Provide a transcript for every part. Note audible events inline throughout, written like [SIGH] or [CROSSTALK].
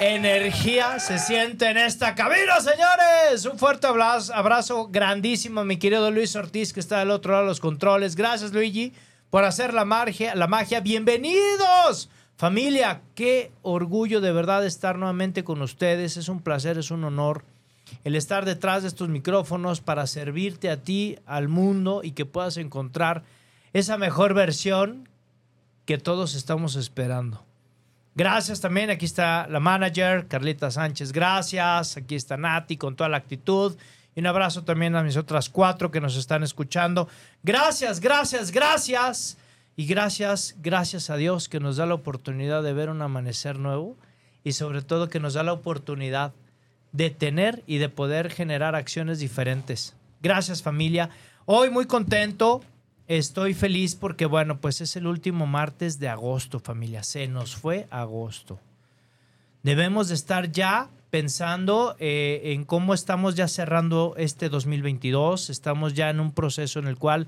energía se siente en esta cabina, señores. Un fuerte abrazo, abrazo grandísimo a mi querido Luis Ortiz, que está del otro lado de los controles. Gracias, Luigi, por hacer la magia. La magia. Bienvenidos. Familia, qué orgullo de verdad estar nuevamente con ustedes. Es un placer, es un honor el estar detrás de estos micrófonos para servirte a ti, al mundo y que puedas encontrar esa mejor versión que todos estamos esperando. Gracias también, aquí está la manager, Carlita Sánchez, gracias. Aquí está Nati con toda la actitud. Y un abrazo también a mis otras cuatro que nos están escuchando. Gracias, gracias, gracias. Y gracias, gracias a Dios que nos da la oportunidad de ver un amanecer nuevo y sobre todo que nos da la oportunidad de tener y de poder generar acciones diferentes. Gracias familia. Hoy muy contento, estoy feliz porque bueno, pues es el último martes de agosto familia. Se nos fue agosto. Debemos de estar ya pensando eh, en cómo estamos ya cerrando este 2022. Estamos ya en un proceso en el cual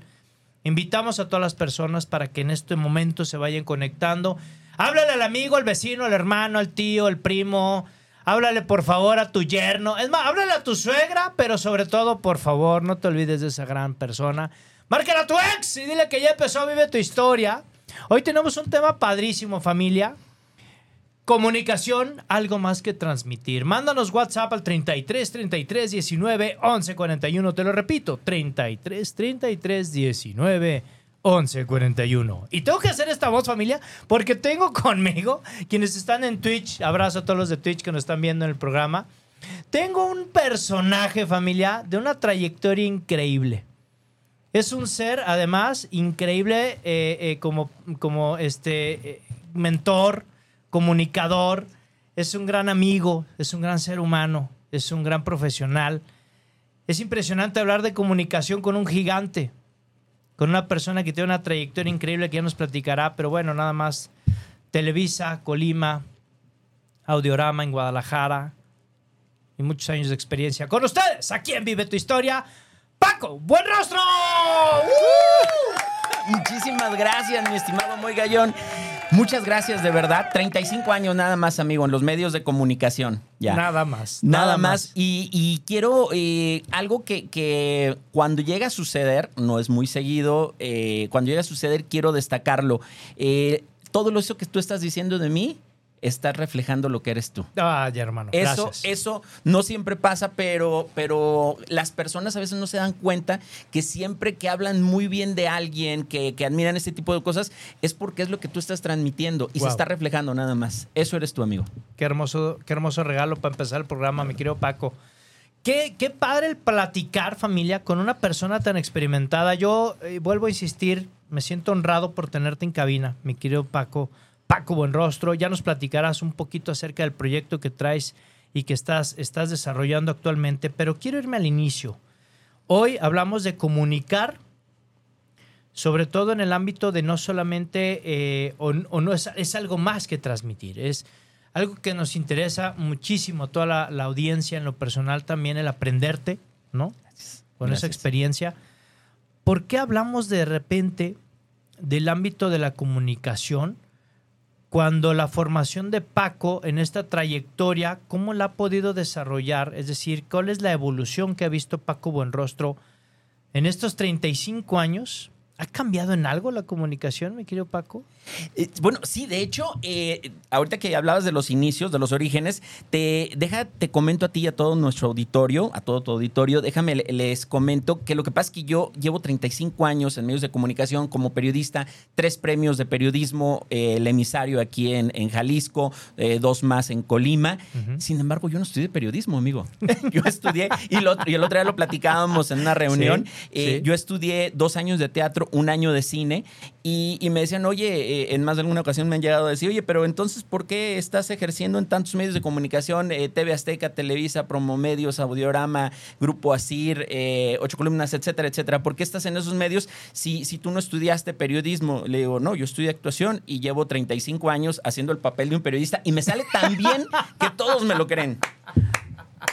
invitamos a todas las personas para que en este momento se vayan conectando. Háblale al amigo, al vecino, al hermano, al tío, al primo, Háblale por favor a tu yerno. Es más, háblale a tu suegra, pero sobre todo, por favor, no te olvides de esa gran persona. Márcala a tu ex y dile que ya empezó, vive tu historia. Hoy tenemos un tema padrísimo, familia. Comunicación, algo más que transmitir. Mándanos WhatsApp al 33 33 19 11 41. Te lo repito, 33 33 19 1141. Y tengo que hacer esta voz, familia, porque tengo [LAUGHS] conmigo, quienes están en Twitch, abrazo a todos los de Twitch que nos están viendo en el programa. Tengo un personaje, familia, de una trayectoria increíble. Es un ser, además, increíble eh, eh, como, como este eh, mentor, comunicador. Es un gran amigo, es un gran ser humano, es un gran profesional. Es impresionante hablar de comunicación con un gigante con una persona que tiene una trayectoria increíble que ya nos platicará, pero bueno, nada más. Televisa, Colima, Audiorama en Guadalajara y muchos años de experiencia. Con ustedes, aquí en Vive tu Historia, Paco, buen rostro. Muchísimas gracias, mi estimado Moy Gallón. Muchas gracias, de verdad. 35 años nada más, amigo, en los medios de comunicación. Ya. Nada más. Nada, más. Y, y quiero eh, algo que, que cuando llega a suceder, no es muy seguido, eh, cuando llega a suceder quiero destacarlo. Eh, todo eso que tú estás diciendo de mí, estás reflejando lo que eres tú. Ay, hermano. Eso, gracias. eso no siempre pasa, pero, pero las personas a veces no se dan cuenta que siempre que hablan muy bien de alguien, que, que admiran este tipo de cosas, es porque es lo que tú estás transmitiendo y Wow. se está reflejando nada más. Eso eres tu amigo. Qué hermoso, qué hermoso regalo para empezar el programa, mi querido Paco. Qué, qué padre el platicar, familia, con una persona tan experimentada. Yo eh, vuelvo a insistir, me siento honrado por tenerte en cabina, mi querido Paco. Paco Buenrostro, ya nos platicarás un poquito acerca del proyecto que traes y que estás, estás desarrollando actualmente, pero quiero irme al inicio. Hoy hablamos de comunicar, sobre todo en el ámbito de no solamente, eh, o, o no es, es algo más que transmitir, es algo que nos interesa muchísimo, toda la, la audiencia en lo personal también, el aprenderte, ¿no? Con esa experiencia. ¿Por qué hablamos de repente del ámbito de la comunicación cuando la formación de Paco en esta trayectoria, cómo la ha podido desarrollar? Es decir, ¿cuál es la evolución que ha visto Paco Buenrostro en estos 35 años ¿Ha cambiado en algo la comunicación, mi querido Paco? Eh, bueno, sí, de hecho, eh, ahorita que hablabas de los inicios, de los orígenes, te deja, te comento a ti y a todo nuestro auditorio, a todo tu auditorio, déjame le- les comento que lo que pasa es que yo llevo 35 años en medios de comunicación como periodista, tres premios de periodismo, eh, el emisario aquí en, en Jalisco, dos más en Colima. Sin embargo, yo no estudié periodismo, amigo. [LAUGHS] yo estudié, y, lo- y el otro día lo platicábamos en una reunión, Sí, sí. yo estudié dos años de teatro, un año de cine y, me decían, oye, eh, en más de alguna ocasión me han llegado a decir, oye, pero entonces, ¿por qué estás ejerciendo en tantos medios de comunicación? eh, TV Azteca, Televisa, Promomedios, Audiorama, Grupo Asir, eh, Ocho Columnas, etcétera, etcétera. ¿Por qué estás en esos medios si, si tú no estudiaste periodismo? Le digo, no, yo estudié actuación y llevo 35 años haciendo el papel de un periodista y me sale tan bien que todos me lo creen.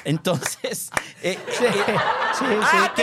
Entonces, [LAUGHS] eh, Sí, eh, sí, sí. ah, ¿qué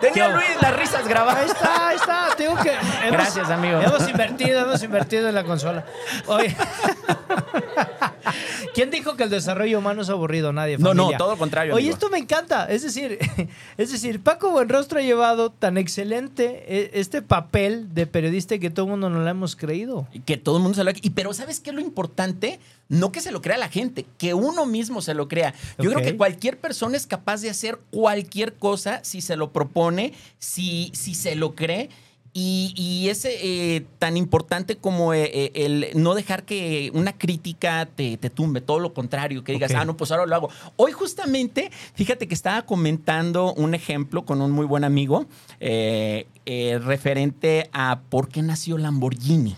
tenía. Luis las risas Ahí grabadas. está, ahí está. Tengo que. hemos- Gracias, amigo. Hemos invertido, hemos invertido en la consola. Oye. [LAUGHS] [LAUGHS] ¿Quién dijo que el desarrollo humano es aburrido? Nadie. No, no, familia. todo lo contrario, Oye, amigo. esto me encanta. Es decir, [LAUGHS] es decir, Paco Buenrostro ha llevado tan excelente eh, este papel de periodista que todo el mundo no lo hemos creído. Que todo el mundo se lo Y pero ¿sabes qué es lo importante? No que se lo crea la gente, que uno mismo se lo crea. Yo creo que cualquier persona es capaz de hacer cualquier cosa si se lo propone, si, si se lo cree. Y, y es eh, tan importante como eh, eh, el no dejar que una crítica te, te tumbe, todo lo contrario, que digas, ah, no, pues ahora lo hago. Hoy justamente, fíjate que estaba comentando un ejemplo con un muy buen amigo eh, eh, referente a por qué nació Lamborghini.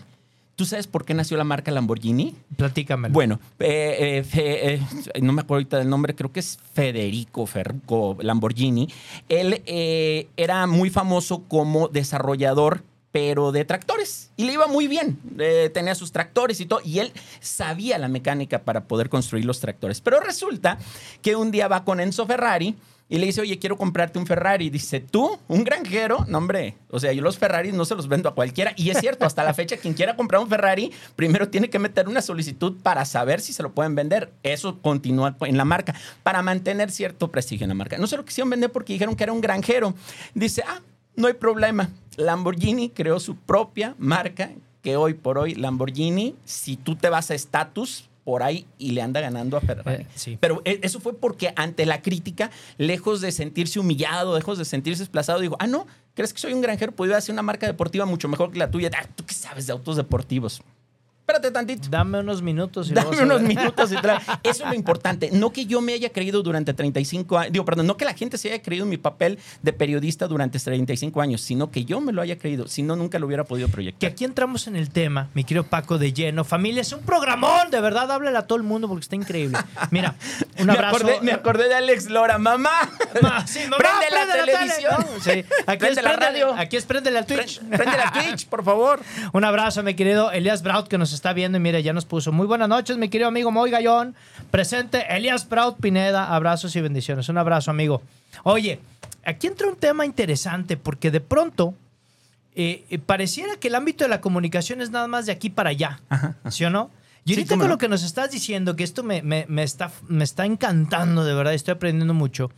¿Tú sabes por qué nació la marca Lamborghini? Platícamelo. Bueno, eh, eh, eh, no me acuerdo ahorita del nombre, creo que es Federico Ferruco Lamborghini. Él era muy famoso como desarrollador pero de tractores. Y le iba muy bien. Eh, tenía sus tractores y todo. Y él sabía la mecánica para poder construir los tractores. Pero resulta que un día va con Enzo Ferrari y le dice, oye, quiero comprarte un Ferrari. Dice, ¿tú? ¿Un granjero? No, hombre. O sea, yo los Ferraris no se los vendo a cualquiera. Y es cierto, hasta la fecha, quien quiera comprar un Ferrari, primero tiene que meter una solicitud para saber si se lo pueden vender. Eso continúa en la marca, para mantener cierto prestigio en la marca. No se lo quisieron vender porque dijeron que era un granjero. Dice, ah, no hay problema. Lamborghini creó su propia marca, que hoy por hoy Lamborghini, si tú te vas a estatus, por ahí y le anda ganando a Ferrari. Eh, sí. Pero e- eso fue porque ante la crítica, lejos de sentirse humillado, lejos de sentirse desplazado, dijo, ah, no, ¿crees que soy un granjero? Podría hacer una marca deportiva mucho mejor que la tuya. Ah, ¿Tú qué sabes de autos deportivos? Espérate tantito. Dame unos minutos. y Dame unos minutos y [LAUGHS] Eso es lo importante. No que yo me haya creído durante 35 años, digo, perdón, no que la gente se haya creído en mi papel de periodista durante 35 años, sino que yo me lo haya creído. Si no, nunca lo hubiera podido Que proyectar. aquí entramos en el tema, mi querido Paco de lleno. Familia, es un programón, de verdad, háblale a todo el mundo porque está increíble. Mira, [LAUGHS] un me, abrazo. acordé, me acordé de Alex Lora, mamá. Ma- sí, mamá, prende la tele, televisión. ¿no? Sí, Aquí Prende es la radio. Aquí es prendele al Twitch. Prende, prende la Twitch, por favor. [LAUGHS] Un abrazo, mi querido Elías Braut, que nos está viendo y mira, ya nos puso. Muy buenas noches, mi querido amigo Moy Gallón. Presente, Elías Braut Pineda. Abrazos y bendiciones. Un abrazo, amigo. Oye, aquí entra un tema interesante porque de pronto eh, eh, pareciera que el ámbito de la comunicación es nada más de aquí para allá. ¿Sí o no? Y Sí, ahorita cómo con no. lo que nos estás diciendo, que esto me, me- me está, me está encantando, de verdad, estoy aprendiendo mucho,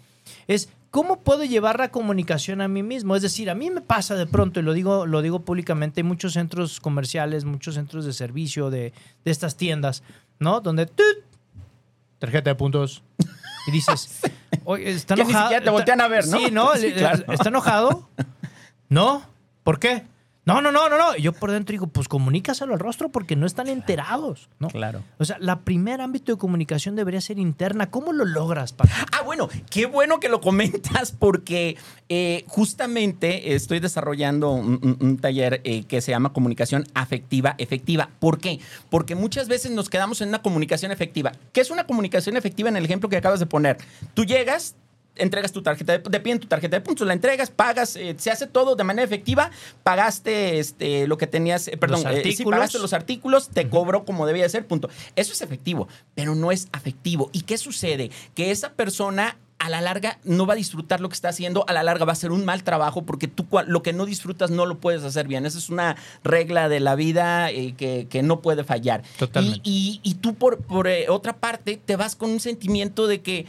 es cómo puedo llevar la comunicación a mí mismo. Es decir, a mí me pasa de pronto, y lo digo, lo digo públicamente, hay muchos centros comerciales, muchos centros de servicio de, de estas tiendas, ¿no? Donde ¡tut! tarjeta de puntos. Y dices, [LAUGHS] oye, está Que ni enojado. siquiera te voltean a ver, ¿no? Sí, ¿no? [LAUGHS] Sí, claro. ¿Está enojado? ¿No? ¿Por qué? No, no, no, no, no. Yo por dentro digo, pues comunícaselo al rostro porque no están enterados, ¿no? Claro. O sea, la primer ámbito de comunicación debería ser interna. ¿Cómo lo logras, Paco? Ah, bueno, qué bueno que lo comentas porque eh, justamente estoy desarrollando un, un- un taller eh, que se llama comunicación afectiva efectiva. ¿Por qué? Porque muchas veces nos quedamos en una comunicación efectiva. ¿Qué es una comunicación efectiva en el ejemplo que acabas de poner? Tú llegas, entregas tu tarjeta de, te piden tu tarjeta de puntos, la entregas, pagas, eh, se hace todo de manera efectiva, pagaste este, lo que tenías, eh, perdón, Los eh, pagaste los artículos, te cobro como debía ser, punto. Eso es efectivo, pero no es afectivo. ¿Y qué sucede? Que esa persona a la larga no va a disfrutar lo que está haciendo, a la larga va a ser un mal trabajo porque tú lo que no disfrutas no lo puedes hacer bien. Esa es una regla de la vida eh, que, que no puede fallar. Totalmente. Y, y- y tú por, por, eh, otra parte te vas con un sentimiento de que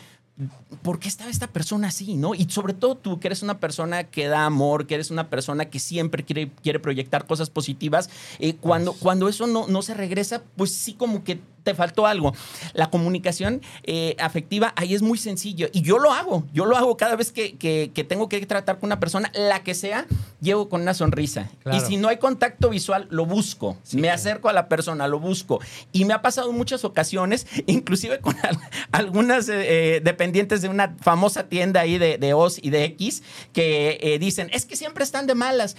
¿por qué estaba esta persona así? ¿no? Y sobre todo tú, que eres una persona que da amor, que eres una persona que siempre quiere, quiere proyectar cosas positivas, eh, cuando, cuando eso no, no se regresa, pues sí como que te faltó algo. La comunicación eh, afectiva ahí es muy sencillo y yo lo hago, yo lo hago cada vez que, que- que tengo que tratar con una persona, la que sea, llego con una sonrisa. Claro. Y si no hay contacto visual, lo busco, me acerco a la persona, lo busco. Y me ha pasado en muchas ocasiones, [LAUGHS] inclusive con al- algunas eh, eh, dependientes de una famosa tienda ahí de, de Oz y de X, que eh, dicen, es que siempre están de malas.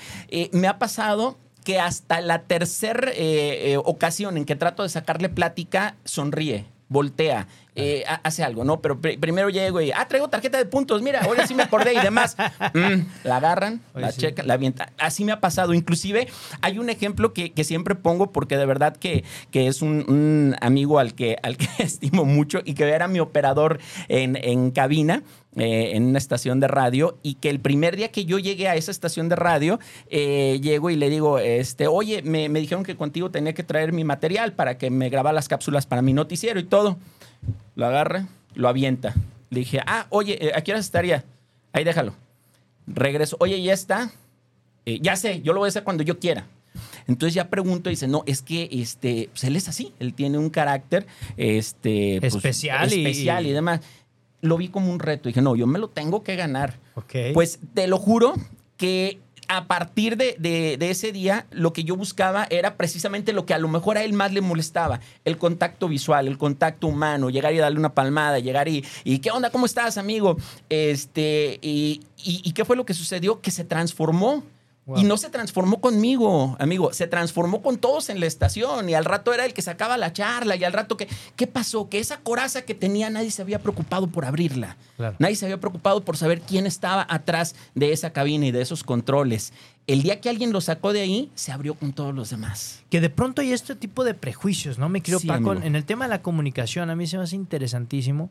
Me ha pasado que hasta la tercera ocasión en que trato de sacarle plática, sonríe, voltea, eh, ha- hace algo, ¿no? Pero pri- primero llego y, ah, traigo tarjeta de puntos, mira, ahora sí me acordé y demás. [LAUGHS] Mm, la agarran, la sí. checan, la avientan. Así me ha pasado. Inclusive hay un ejemplo que, que siempre pongo porque de verdad que, que es un, un amigo al que, al que [LAUGHS] estimo mucho y que era mi operador en, en cabina. Eh, en una estación de radio y que el primer día que yo llegué a esa estación de radio, eh, llego y le digo, este, oye, me, me dijeron que contigo tenía que traer mi material para que me grabara las cápsulas para mi noticiero y todo. Lo agarra, lo avienta. Le dije, ah, oye, eh, ¿a qué hora estaría? Ahí déjalo. Regreso, oye, ya está. Eh, ya sé, yo lo voy a hacer cuando yo quiera. Entonces ya pregunto y dice, no, es que este, pues él es así, él tiene un carácter este, pues, Especial y- especial y demás. Lo vi como un reto. Dije, no, yo me lo tengo que ganar. Pues te lo juro que a partir de, de- de ese día, lo que yo buscaba era precisamente lo que a lo mejor a él más le molestaba, el contacto visual, el contacto humano, llegar y darle una palmada, llegar y, y ¿qué onda? ¿Cómo estás, amigo? Este, y, y- y qué fue lo que sucedió? Que se transformó. Wow. Y no se transformó conmigo, amigo, se transformó con todos en la estación y al rato era el que sacaba la charla y al rato que, ¿qué pasó? Que esa coraza que tenía nadie se había preocupado por abrirla. Claro. Nadie se había preocupado por saber quién estaba atrás de esa cabina y de esos controles. El día que alguien lo sacó de ahí, se abrió con todos los demás. que de pronto hay este tipo de prejuicios, ¿no? Me quiero, Sí, Paco, amigo. en el tema de la comunicación, a mí se me hace interesantísimo,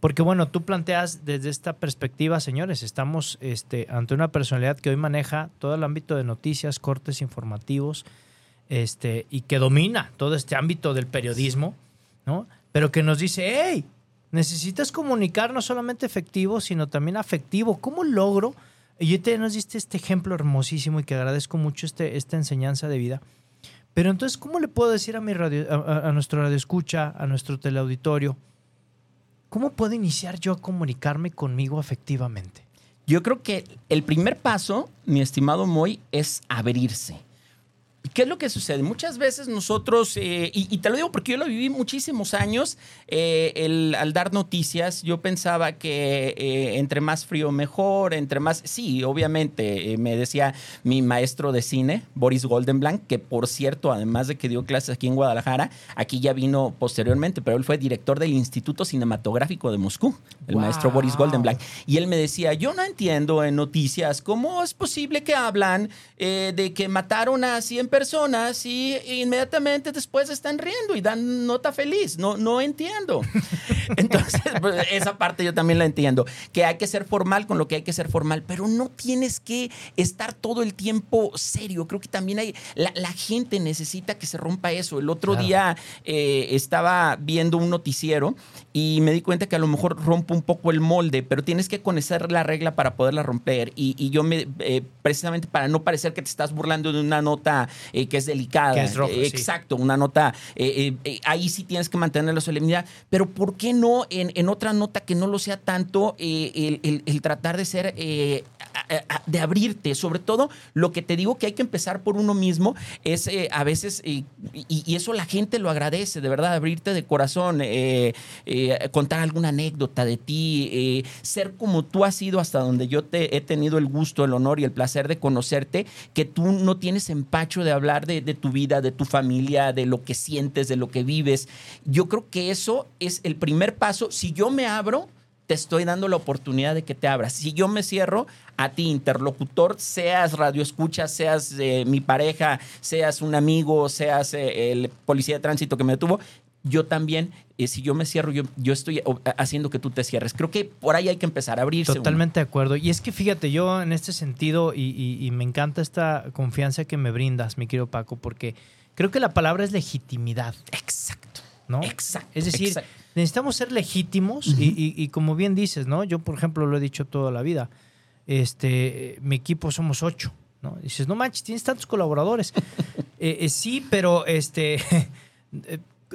porque bueno, tú planteas desde esta perspectiva, señores, estamos este, ante una personalidad que hoy maneja todo el ámbito de noticias, cortes informativos, este, y que domina todo este ámbito del periodismo, ¿no? Pero que nos dice, hey, necesitas comunicar no solamente efectivo, sino también afectivo. ¿Cómo logro? Y te nos diste este ejemplo hermosísimo y que agradezco mucho este, esta enseñanza de vida. Pero entonces, ¿cómo le puedo decir a mi radio, a, a- nuestro radio escucha, a nuestro teleauditorio, cómo puedo iniciar yo a comunicarme conmigo afectivamente? Yo creo que el primer paso, mi estimado Moy, es abrirse. ¿Qué es lo que sucede? Muchas veces nosotros, eh, y, y te lo digo porque yo lo viví muchísimos años, eh, el- al dar noticias, yo pensaba que eh, entre más frío mejor, entre más... Sí, obviamente, me decía mi maestro de cine, Boris Goldenblank, que por cierto, además de que dio clases aquí en Guadalajara, aquí ya vino posteriormente, pero él fue director del Instituto Cinematográfico de Moscú, el Wow. maestro Boris Goldenblank. Y él me decía, yo no entiendo en noticias cómo es posible que hablan de que mataron a 100 personas y inmediatamente después están riendo y dan nota feliz. No, no entiendo. [LAUGHS] Entonces, pues, esa parte yo también la entiendo. Que hay que ser formal con lo que hay que ser formal, pero no tienes que estar todo el tiempo serio. Creo que también hay, la, la gente necesita que se rompa eso. El otro Claro. día eh, estaba viendo un noticiero y me di cuenta que a lo mejor rompo un poco el molde, pero tienes que conocer la regla para poderla romper. Y, y yo me, eh, precisamente para no parecer que te estás burlando de una nota eh, que es delicada. Que es eh, sí. Exacto, una nota, eh, ahí sí tienes que mantener la solemnidad, pero ¿por qué no en, en otra nota que no lo sea tanto el, el- el tratar de ser, a- a- a- de abrirte? Sobre todo, lo que te digo que hay que empezar por uno mismo es a veces, y, y eso la gente lo agradece, de verdad, abrirte de corazón, eh, eh, contar alguna anécdota de ti, eh, ser como tú has sido hasta donde yo te he tenido el gusto, el honor y el placer de conocerte, que tú no tienes empacho de hablar de, tu vida, de tu familia, de lo que sientes, de lo que vives. Yo creo que eso es el primer paso. Si yo me abro, te estoy dando la oportunidad de que te abras. Si yo me cierro, a ti, interlocutor, seas radioescucha, seas eh, mi pareja, seas un amigo, seas el policía de tránsito que me detuvo, yo también, eh, si yo me cierro, yo, yo estoy haciendo que tú te cierres. Creo que por ahí hay que empezar a abrirse. uno. Totalmente de acuerdo. Y es que fíjate, yo en este sentido, y, y- y me encanta esta confianza que me brindas, mi querido Paco, porque creo que la palabra es legitimidad, Exacto. ¿no? Exacto. Es decir, exacto. necesitamos ser legítimos y, y- y como bien dices, ¿no? Yo, por ejemplo, lo he dicho toda la vida. Este, mi equipo somos ocho, ¿no? Dices, no manches, tienes tantos colaboradores. [LAUGHS] Eh, eh, sí, pero este, [LAUGHS]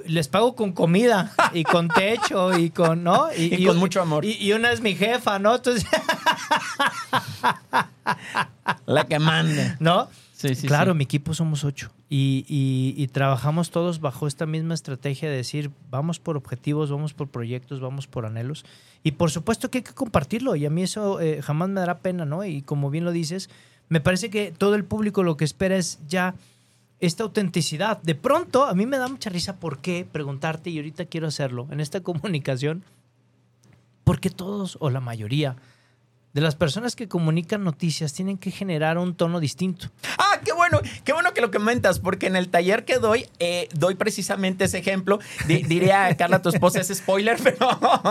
les pago con comida y con techo y con, ¿no? Y con mucho amor. Y, y una es mi jefa, ¿no? Entonces, [LAUGHS] La que manda. ¿no? Sí, sí, claro, sí. mi equipo somos ocho y, y- y trabajamos todos bajo esta misma estrategia de decir, vamos por objetivos, vamos por proyectos, vamos por anhelos. Y por supuesto que hay que compartirlo y a mí eso eh, jamás me dará pena, ¿no? Y como bien lo dices, me parece que todo el público lo que espera es ya esta autenticidad. De pronto, a mí me da mucha risa por qué preguntarte, y ahorita quiero hacerlo, en esta [LAUGHS] comunicación, porque todos o la mayoría de las personas que comunican noticias tienen que generar un tono distinto. Ah, qué bueno, qué bueno que lo comentas, porque en el taller que doy, eh, doy precisamente ese ejemplo. Di- [LAUGHS] diría Carla, tu esposa, es spoiler, [LAUGHS] pero.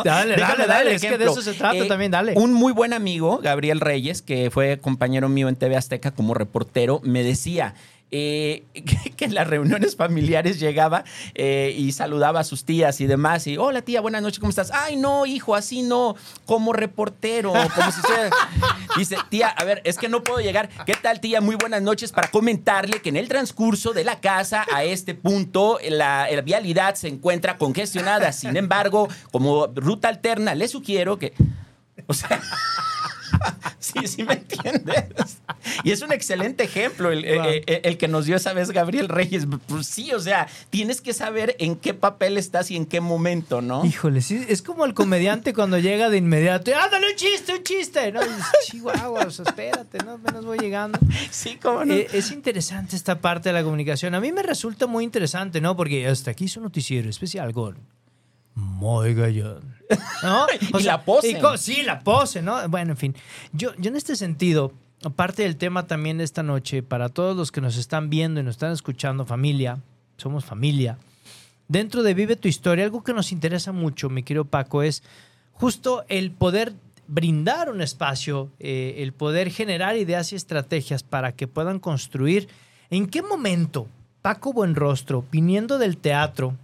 Dale, dale, dale, es que de eso se trata también, dale. Un muy buen amigo, Gabriel Reyes, que fue compañero mío en TV Azteca como reportero, me decía. Eh, [LAUGHS] que, que en las reuniones familiares llegaba eh, y saludaba a sus tías y demás. Y, hola tía, buenas noches, ¿cómo estás? Ay, no, hijo, así no, como reportero, como si fuera- [LAUGHS] Dice, tía, a ver, es que no puedo llegar. ¿Qué tal, tía? Muy buenas noches para comentarle que en el transcurso de la casa a este punto la, la vialidad se encuentra congestionada. Sin embargo, como ruta alterna, le sugiero que... O sea... [LAUGHS] Sí, sí me entiendes. Y es un excelente ejemplo el, Wow. eh, eh, el que nos dio esa vez Gabriel Reyes. Pues sí, o sea, tienes que saber en qué papel estás y en qué momento, ¿no? Híjole, sí, es como el comediante cuando llega de inmediato. ¡Ándale, un chiste, un chiste! ¿no? Dices, Chihuahua, o sea, espérate, ¿no? apenas voy llegando. Sí, cómo no. Eh, es interesante esta parte de la comunicación. A mí me resulta muy interesante, ¿no? Porque hasta aquí su noticiero especial con Muy Gallón. [LAUGHS] ¿No? Y la pose. y sí, la pose, ¿no? Bueno, en fin. Yo, yo en este sentido, aparte del tema también de esta noche, para todos los que nos están viendo y nos están escuchando, familia, somos familia. Dentro de Vive tu Historia, algo que nos interesa mucho, mi querido Paco, es justo el poder brindar un espacio, eh, el poder generar ideas y estrategias para que puedan construir. ¿En qué momento Paco Buenrostro, viniendo del teatro,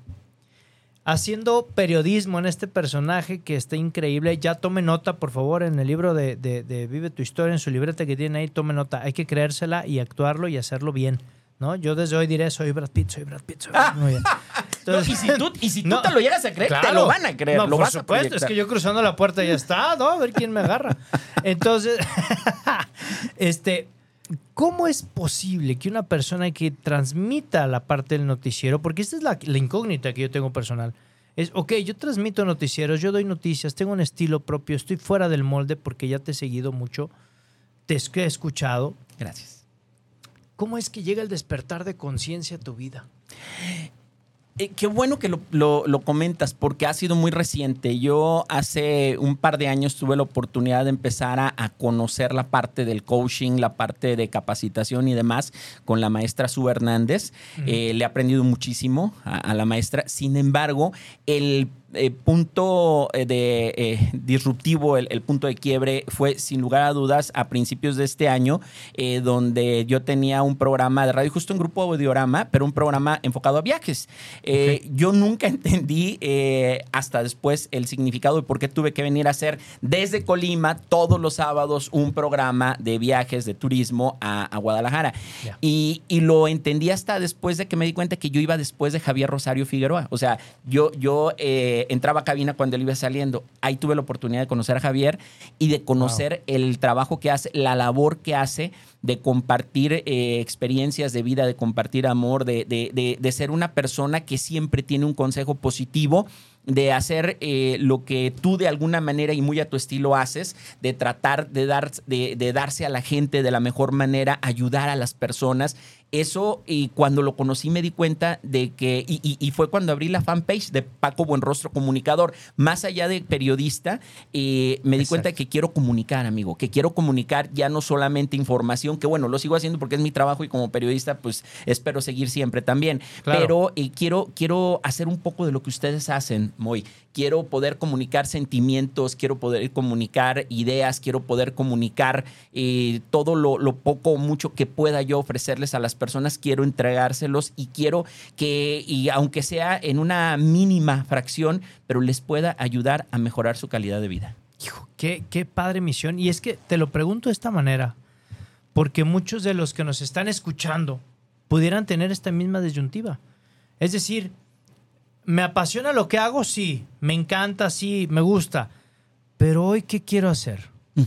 haciendo periodismo en este personaje que está increíble. Ya tome nota, por favor, en el libro de, de- de Vive tu historia, en su libreta que tiene ahí, tome nota. Hay que creérsela y actuarlo y hacerlo bien. ¿no? Yo desde hoy diré, soy Brad Pitt, soy Brad Pitt, soy Brad Pitt. Muy bien. [LAUGHS] No, y si tú, y si tú No, te lo llegas a creer, te lo van a creer. No, lo por vas a supuesto, es que yo cruzando la puerta ya está, ¿no? A ver quién me agarra. [LAUGHS] Entonces, [LAUGHS] este, ¿cómo es posible que una persona que transmita la parte del noticiero, porque esta es la, la incógnita que yo tengo personal, es, ok, yo transmito noticieros, yo doy noticias, tengo un estilo propio, estoy fuera del molde porque ya te he seguido mucho, te he escuchado. Gracias. ¿Cómo es que llega el despertar de conciencia a tu vida? Eh, qué bueno que lo, lo- lo comentas porque ha sido muy reciente. Yo hace un par de años tuve la oportunidad de empezar a, a conocer la parte del coaching, la parte de capacitación y demás con la maestra Sue Hernández. Eh, le he aprendido muchísimo a, a la maestra. Sin embargo, el eh, punto eh, de eh, disruptivo, el, el punto de quiebre fue sin lugar a dudas a principios de este año, eh, donde yo tenía un programa de radio, justo un grupo audiorama, pero un programa enfocado a viajes. Yo nunca [LAUGHS] entendí hasta después el significado de por qué tuve que venir a hacer desde Colima todos los sábados un programa de viajes, de turismo a, a Guadalajara. Y, y lo entendí hasta después de que me di cuenta que yo iba después de Javier Rosario Figueroa. O sea, yo, yo eh, entraba a cabina cuando él iba saliendo. Ahí tuve la oportunidad de conocer a Javier y de conocer el trabajo que hace, la labor que hace de compartir eh, experiencias de vida, de compartir amor, de, de- de- de ser una persona que siempre tiene un consejo positivo de hacer eh, lo que tú de alguna manera y muy a tu estilo haces, de tratar de, dar, de, de darse a la gente de la mejor manera, ayudar a las personas. Eso, y cuando lo conocí me di cuenta de que, y, y- y fue cuando abrí la fanpage de Paco Buenrostro Comunicador, más allá de periodista, eh, me di Exacto. cuenta que quiero comunicar, amigo, que quiero comunicar ya no solamente información, que bueno, lo sigo haciendo porque es mi trabajo y como periodista, pues espero seguir siempre también. Claro. Pero eh, quiero, quiero hacer un poco de lo que ustedes hacen, Moy. Quiero poder comunicar sentimientos, quiero poder comunicar ideas, quiero poder comunicar eh, todo lo, poco o mucho que pueda yo ofrecerles a las personas, quiero entregárselos y quiero que, y aunque sea en una mínima fracción, pero les pueda ayudar a mejorar su calidad de vida. Hijo, qué, qué padre misión. Y es que te lo pregunto de esta manera, porque muchos de los que nos están escuchando pudieran tener esta misma disyuntiva. Es decir, me apasiona lo que hago, sí, me encanta, sí, me gusta, pero hoy, ¿qué quiero hacer? [LAUGHS]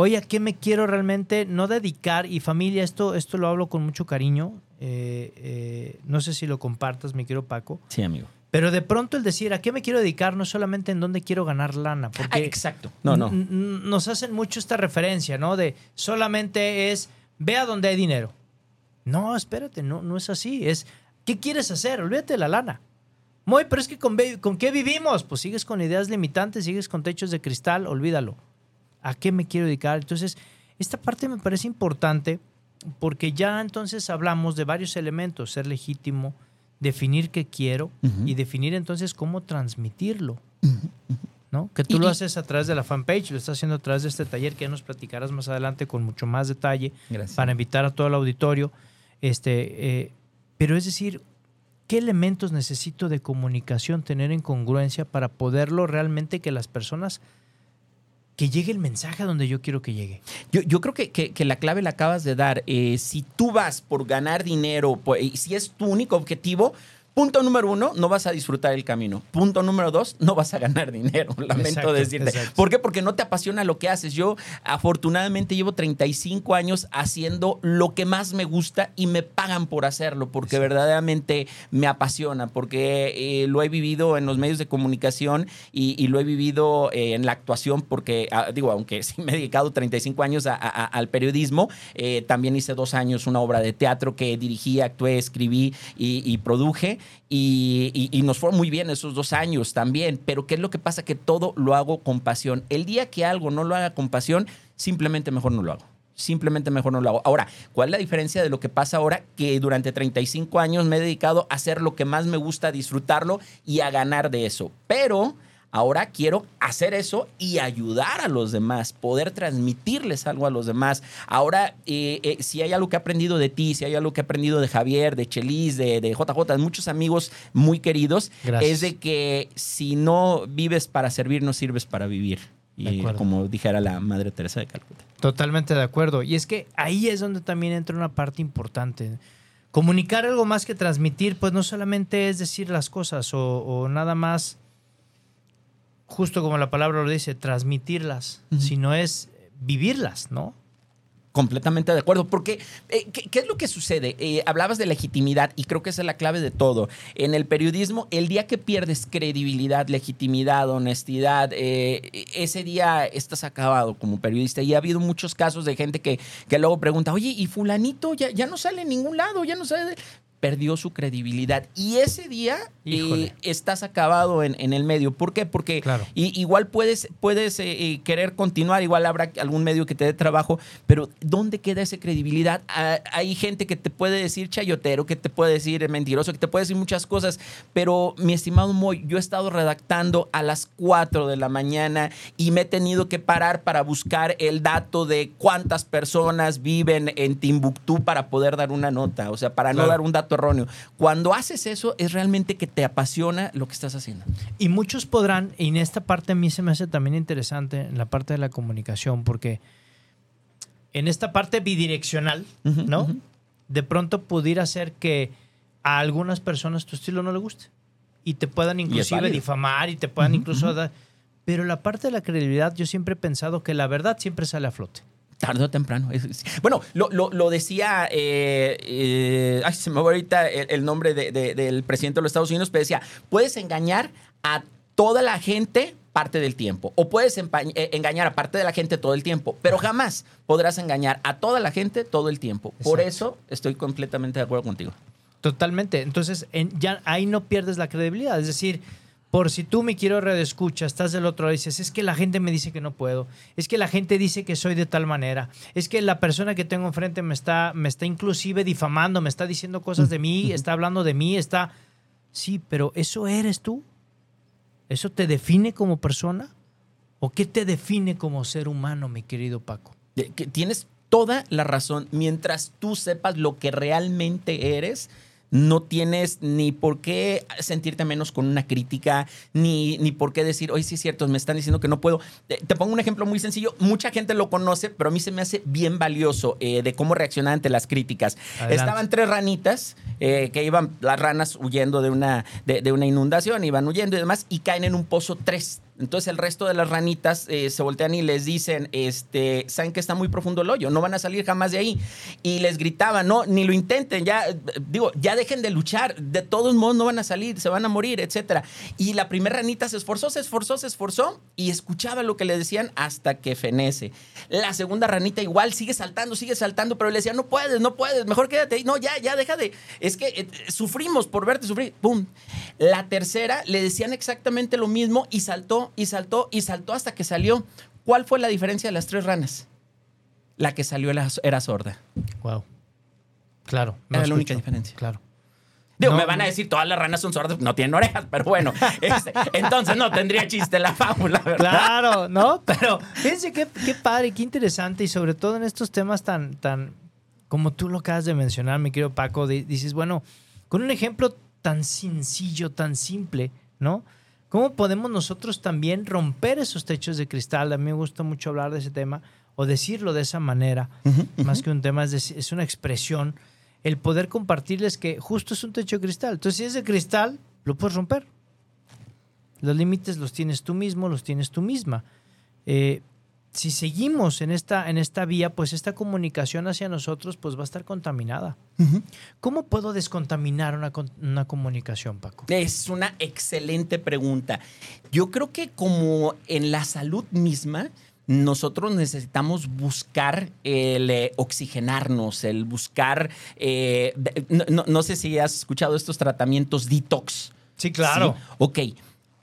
Hoy, ¿a qué me quiero realmente no dedicar? Y familia, esto, esto lo hablo con mucho cariño. eh, eh, no sé si lo compartas, mi querido Paco. Sí, amigo. Pero de pronto el decir a qué me quiero dedicar no solamente en dónde quiero ganar lana, porque Ah, exacto. No, no. nos hacen mucho esta referencia, ¿no? De solamente es ve a donde hay dinero. No, espérate, no, no es así. Es ¿qué quieres hacer? Olvídate de la lana. Muy, pero es que con, qué vivimos? Pues sigues con ideas limitantes, sigues con techos de cristal, olvídalo. ¿A qué me quiero dedicar? Entonces, esta parte me parece importante porque ya entonces hablamos de varios elementos, ser legítimo, definir qué quiero y definir entonces cómo transmitirlo. ¿no? Que tú Y- lo haces a través de la fanpage, lo estás haciendo a través de este taller que ya nos platicarás más adelante con mucho más detalle Gracias. para invitar a todo el auditorio. Este, eh, pero es decir, ¿qué elementos necesito de comunicación tener en congruencia para poderlo realmente que las personas, que llegue el mensaje donde yo quiero que llegue? Yo, creo que, que- la clave la acabas de dar. Eh, si tú vas por ganar dinero, y si es tu único objetivo, punto número uno, no vas a disfrutar el camino. Punto número dos, no vas a ganar dinero. [LAUGHS] Lamento Exacto, decirte. exacto. ¿Por qué? Porque no te apasiona lo que haces. Yo, afortunadamente, llevo 35 años haciendo lo que más me gusta y me pagan por hacerlo, porque verdaderamente me apasiona, porque eh, lo he vivido en los medios de comunicación y, y lo he vivido eh, en la actuación, porque, ah, digo, aunque [LAUGHS] sí me he dedicado 35 años a- a- al periodismo, eh, también hice dos años una obra de teatro que dirigí, actué, escribí y, y produje. Y, nos fue muy bien esos dos años también. Pero ¿qué es lo que pasa? Que todo lo hago con pasión. El día que algo no lo haga con pasión, simplemente mejor no lo hago. Simplemente mejor no lo hago. Ahora, ¿cuál es la diferencia de lo que pasa ahora? Que durante 35 años me he dedicado a hacer lo que más me gusta, a disfrutarlo y a ganar de eso. Pero ahora quiero hacer eso y ayudar a los demás, poder transmitirles algo a los demás. Ahora, eh, eh, si hay algo que he aprendido de ti, si hay algo que he aprendido de Javier, de Chelis, de, de JJ, de muchos amigos muy queridos, Gracias. es de que si no vives para servir, no sirves para vivir. Y como dijera la Madre Teresa de Calcuta. Totalmente de acuerdo. Y es que ahí es donde también entra una parte importante. Comunicar algo más que transmitir, pues no solamente es decir las cosas o, o nada más, justo como la palabra lo dice, transmitirlas, sino es vivirlas, ¿no? Completamente de acuerdo, porque eh, ¿qué, qué es lo que sucede? Eh, hablabas de legitimidad y creo que esa es la clave de todo. En el periodismo, el día que pierdes credibilidad, legitimidad, honestidad, eh, ese día estás acabado como periodista. Y ha habido muchos casos de gente que, que luego pregunta, oye, ¿y fulanito ya, ya no sale en ningún lado? Ya no sale... Perdió su credibilidad. Y ese día eh, estás acabado en, en el medio. ¿Por qué? Porque Claro. y, igual puedes, puedes eh, eh, querer continuar, igual habrá algún medio que te dé trabajo, pero ¿dónde queda esa credibilidad? Ah, hay gente que te puede decir chayotero, que te puede decir mentiroso, que te puede decir muchas cosas, pero mi estimado Moy, yo he estado redactando a las 4 de la mañana y me he tenido que parar para buscar el dato de cuántas personas viven en Timbuktu para poder dar una nota, o sea, para no dar un dato erróneo. Cuando haces eso es realmente que te apasiona lo que estás haciendo. Y muchos podrán, y en esta parte a mí se me hace también interesante, en la parte de la comunicación, porque en esta parte bidireccional, ¿no? De pronto pudiera ser que a algunas personas tu estilo no le guste y te puedan inclusive difamar y te puedan incluso dar... Pero la parte de la credibilidad, yo siempre he pensado que la verdad siempre sale a flote. Tarde o temprano. Bueno, lo, lo- lo decía, eh, eh, ay, se me va ahorita el, el nombre de- de- del presidente de los Estados Unidos, pero decía, puedes engañar a toda la gente parte del tiempo, o puedes eh, engañar a parte de la gente todo el tiempo, pero jamás podrás engañar a toda la gente todo el tiempo. Por eso estoy completamente de acuerdo contigo. Totalmente. Entonces, en- ya ahí no pierdes la credibilidad. Es decir, por si tú, me quiero redescucha, estás del otro lado y dices, es que la gente me dice que no puedo, es que la gente dice que soy de tal manera, es que la persona que tengo enfrente me está, me está inclusive difamando, me está diciendo cosas de mí, está hablando de mí, está... Sí, pero ¿eso eres tú? ¿Eso te define como persona? ¿O qué te define como ser humano, mi querido Paco? Que Tienes toda la razón. Mientras tú sepas lo que realmente eres, no tienes ni por qué sentirte menos con una crítica, ni, ni por qué decir, oye, sí es cierto, me están diciendo que no puedo. Te, te pongo un ejemplo muy sencillo. Mucha gente lo conoce, pero a mí se me hace bien valioso eh, de cómo reaccionar ante las críticas. Adelante. Estaban tres ranitas eh, que iban, las ranas huyendo de una, de, de una inundación, iban huyendo y demás, y caen en un pozo tres. Entonces el resto de las ranitas eh, se voltean y les dicen, este, saben que está muy profundo el hoyo, no van a salir jamás de ahí. Y les gritaban, no, ni lo intenten, ya, eh, digo, ya dejen de luchar, de todos modos no van a salir, se van a morir, etcétera. Y la primera ranita se esforzó, se esforzó, se esforzó y escuchaba lo que le decían hasta que fenece. La segunda ranita igual sigue saltando, sigue saltando, pero le decían, no puedes, no puedes, mejor quédate ahí. No, ya, ya, deja de. Es que eh, sufrimos por verte sufrir. ¡Pum! La tercera le decían exactamente lo mismo y saltó, y saltó, y saltó hasta que salió. ¿Cuál fue la diferencia de las tres ranas? La que salió era, sorda. Wow. Claro. Era la única diferencia. Claro. Digo, No, me van a no. decir, todas las ranas son sordas, no tienen orejas, pero bueno, [LAUGHS] este, entonces no tendría chiste la fábula, ¿verdad? Claro, ¿no? Pero fíjense qué, qué padre, qué interesante y sobre todo en estos temas tan, tan, como tú lo acabas de mencionar, mi querido Paco, di- dices, bueno, con un ejemplo tan sencillo, tan simple, ¿no? ¿Cómo podemos nosotros también romper esos techos de cristal? A mí me gusta mucho hablar de ese tema o decirlo de esa manera, más que un tema, es, es una expresión, el poder compartirles que justo es un techo de cristal. Entonces, si es de cristal, lo puedes romper. Los límites los tienes tú mismo, los tienes tú misma. Eh, si seguimos en esta, en esta vía, pues esta comunicación hacia nosotros pues va a estar contaminada. ¿Cómo puedo descontaminar una, una comunicación, Paco? Es una excelente pregunta. Yo creo que como en la salud misma, nosotros necesitamos buscar el eh, oxigenarnos, el buscar, eh, no- no sé si has escuchado estos tratamientos detox. Sí, claro. ¿sí? Ok,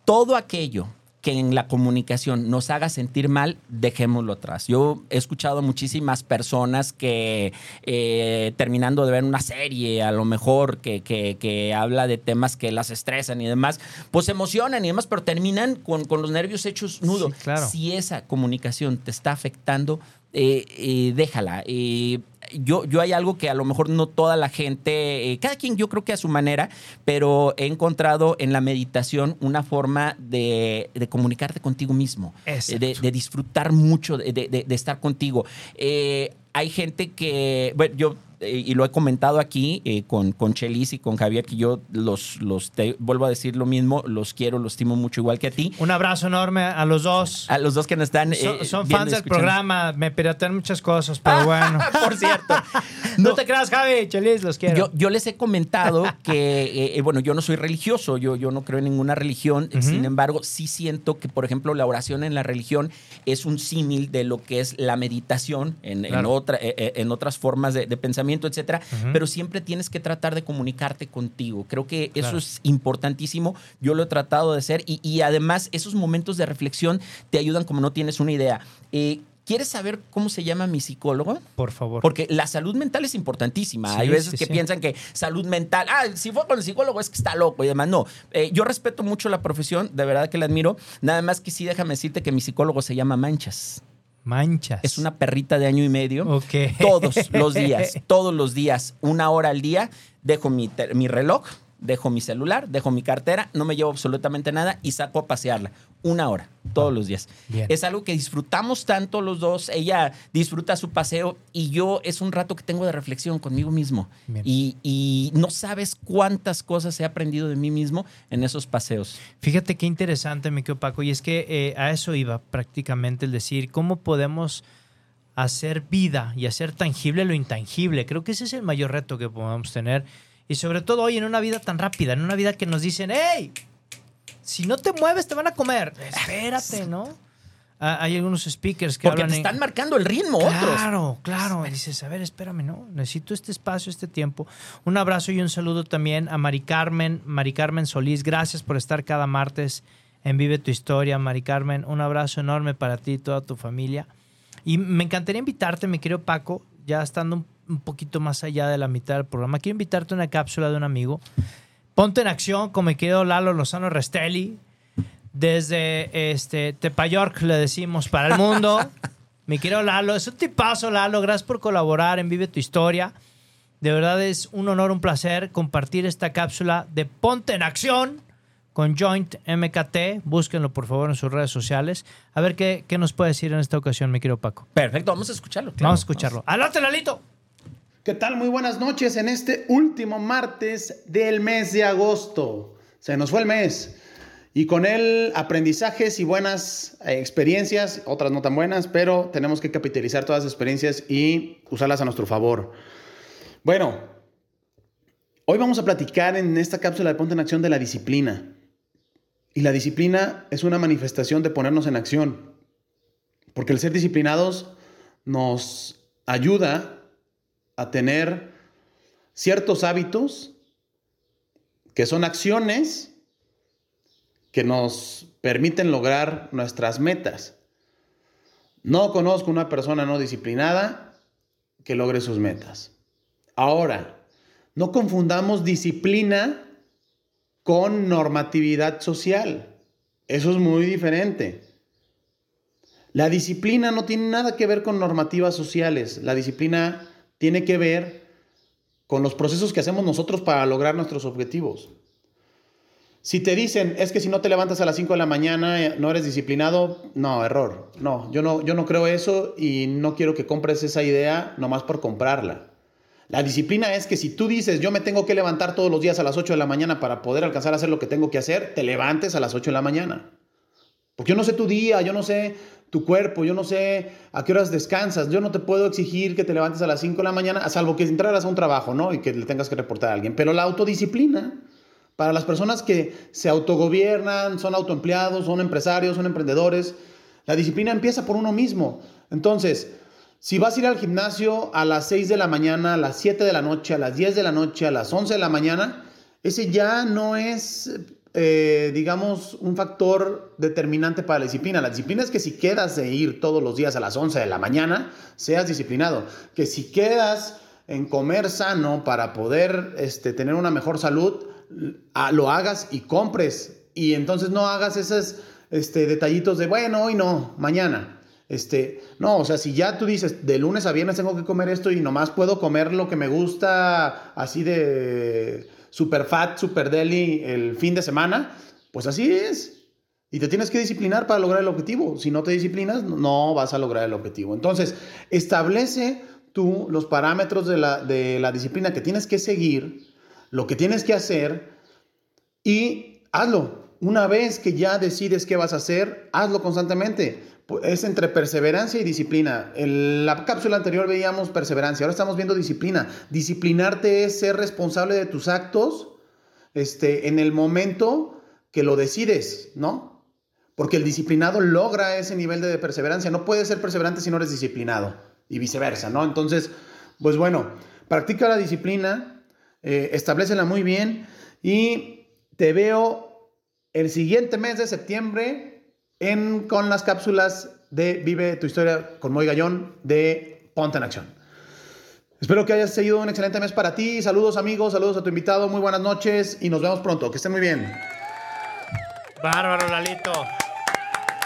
todo aquello que en la comunicación nos haga sentir mal, dejémoslo atrás. Yo he escuchado muchísimas personas que eh, terminando de ver una serie, a lo mejor que, que- que habla de temas que las estresan y demás, pues se emocionan y demás, pero terminan con, con los nervios hechos nudo. Sí, claro. Si esa comunicación te está afectando, eh, eh, déjala. Eh, yo, yo hay algo que a lo mejor no toda la gente, eh, cada quien yo creo que a su manera, pero he encontrado en la meditación una forma de, de comunicarte contigo mismo, de, de disfrutar mucho de estar contigo. Eh, hay gente que, bueno, yo, eh, y lo he comentado aquí eh, con, con Chelis y con Javier, que yo los, los te vuelvo a decir lo mismo, los quiero, los estimo mucho igual que a ti. Un abrazo enorme a los dos. A los dos que nos están... eh, son fans del programa, me piratean muchas cosas, pero bueno. [LAUGHS] Por cierto. [LAUGHS] no, te creas, Javi, Chelis, los quiero. Yo, yo les he comentado que, bueno, yo no soy religioso, yo, yo no creo en ninguna religión, sin embargo, sí siento que, por ejemplo, la oración en la religión es un símil de lo que es la meditación en, en otra, en otras formas de, de pensamiento, etcétera, Ujú. pero siempre tienes que tratar de comunicarte contigo. Creo que eso Claro. es importantísimo, yo lo he tratado de hacer y, y además esos momentos de reflexión te ayudan como no tienes una idea. Eh, ¿Quieres saber cómo se llama mi psicólogo? Por favor. Porque la salud mental es importantísima. Sí, Hay veces sí, que sí. piensan que salud mental, ah, si fue con el psicólogo es que está loco y demás. No, Eh, yo respeto mucho la profesión, de verdad que la admiro. Nada más que sí, déjame decirte que mi psicólogo se llama Manchas. Manchas. Es una perrita de año y medio. Ok. Todos los días, [LAUGHS] todos los días, una hora al día, dejo mi reloj, dejo mi celular, dejo mi cartera, no me llevo absolutamente nada y saco a pasearla. Una hora, todos los días. Bien. Es algo que disfrutamos tanto los dos. Ella disfruta su paseo y yo es un rato que tengo de reflexión conmigo mismo. Y no sabes cuántas cosas he aprendido de mí mismo en esos paseos. Fíjate qué interesante, mi querido Paco, y es que eh, a eso iba prácticamente el decir cómo podemos hacer vida y hacer tangible lo intangible. Creo que ese es el mayor reto que podemos tener. Y sobre todo hoy en una vida tan rápida, en una vida que nos dicen, hey, si no te mueves te van a comer. Espérate, ¿no? Ah, hay algunos speakers que Porque hablan te en- están marcando el ritmo otros. Claro, claro. Dices, a ver, espérame, no, necesito este espacio, este tiempo. Un abrazo y un saludo también a Mari Carmen, Mari Carmen Solís. Gracias por estar cada martes en Vive tu Historia, Mari Carmen. Un abrazo enorme para ti y toda tu familia. Y me encantaría invitarte, mi querido Paco, ya estando un poquito más allá de la mitad del programa, quiero invitarte a una cápsula de un amigo. Ponte en acción con mi querido Lalo Lozano Restelli. Desde este, Tepayork le decimos para el mundo. [LAUGHS] Mi querido Lalo, es un tipazo, Lalo. Gracias por colaborar en Vive tu Historia. De verdad es un honor, un placer compartir esta cápsula de Ponte en Acción con Joint MKT. Búsquenlo, por favor, en sus redes sociales. A ver qué, qué nos puede decir en esta ocasión, mi querido Paco. Perfecto, vamos a escucharlo. claro. Vamos a escucharlo. ¡Adelante, Lalito! ¿Qué tal? Muy buenas noches en este último martes del mes de agosto. Se nos fue el mes. Y con él aprendizajes y buenas eh, experiencias, otras no tan buenas, pero tenemos que capitalizar todas las experiencias y usarlas a nuestro favor. Bueno, hoy vamos a platicar en esta cápsula de Ponte en Acción de la disciplina. Y la disciplina es una manifestación de ponernos en acción. Porque el ser disciplinados nos ayuda a tener ciertos hábitos que son acciones que nos permiten lograr nuestras metas. No conozco una persona no disciplinada que logre sus metas. Ahora, no confundamos disciplina con normatividad social. Eso es muy diferente. La disciplina no tiene nada que ver con normativas sociales. La disciplina tiene que ver con los procesos que hacemos nosotros para lograr nuestros objetivos. Si te dicen, es que si no te levantas a las 5 de la mañana eh, no eres disciplinado, no, error. No, yo no, yo no creo eso y no quiero que compres esa idea nomás por comprarla. La disciplina es que si tú dices, yo me tengo que levantar todos los días a las 8 de la mañana para poder alcanzar a hacer lo que tengo que hacer, te levantes a las 8 de la mañana. Porque yo no sé tu día, yo no sé tu cuerpo, yo no sé a qué horas descansas, yo no te puedo exigir que te levantes a las 5 de la mañana, a salvo que entraras a un trabajo, ¿no? Y que le tengas que reportar a alguien. Pero la autodisciplina, para las personas que se autogobiernan, son autoempleados, son empresarios, son emprendedores, la disciplina empieza por uno mismo. Entonces, si vas a ir al gimnasio a las 6 de la mañana, a las 7 de la noche, a las 10 de la noche, a las 11 de la mañana, ese ya no es, eh, digamos, un factor determinante para la disciplina. La disciplina es que si quedas de ir todos los días a las 11 de la mañana, seas disciplinado. Que si quedas en comer sano para poder este, tener una mejor salud, a- lo hagas y compres. Y entonces no hagas esos este, detallitos de, bueno, hoy no, mañana. Este, no, o sea, si ya tú dices, de lunes a viernes tengo que comer esto y nomás puedo comer lo que me gusta así de super fat, super deli el fin de semana, pues así es. Y te tienes que disciplinar para lograr el objetivo. Si no te disciplinas, no vas a lograr el objetivo. Entonces, establece tú los parámetros de la, de la disciplina que tienes que seguir, lo que tienes que hacer y hazlo. Una vez que ya decides qué vas a hacer, hazlo constantemente. Pu- Es entre perseverancia y disciplina. En la cápsula anterior veíamos perseverancia, ahora estamos viendo disciplina. Disciplinarte es ser responsable de tus actos este, en el momento que lo decides, ¿no? Porque el disciplinado logra ese nivel de perseverancia. No puedes ser perseverante si no eres disciplinado y viceversa, ¿no? Entonces, pues bueno, practica la disciplina, eh, establecela muy bien y te veo el siguiente mes de septiembre en, con las cápsulas de Vive tu historia con Moy Gallón de Ponte en Acción. Espero que hayas sido un excelente mes para ti. Saludos amigos, saludos a tu invitado, muy buenas noches y nos vemos pronto. Que estén muy bien. Bárbaro, Lalito.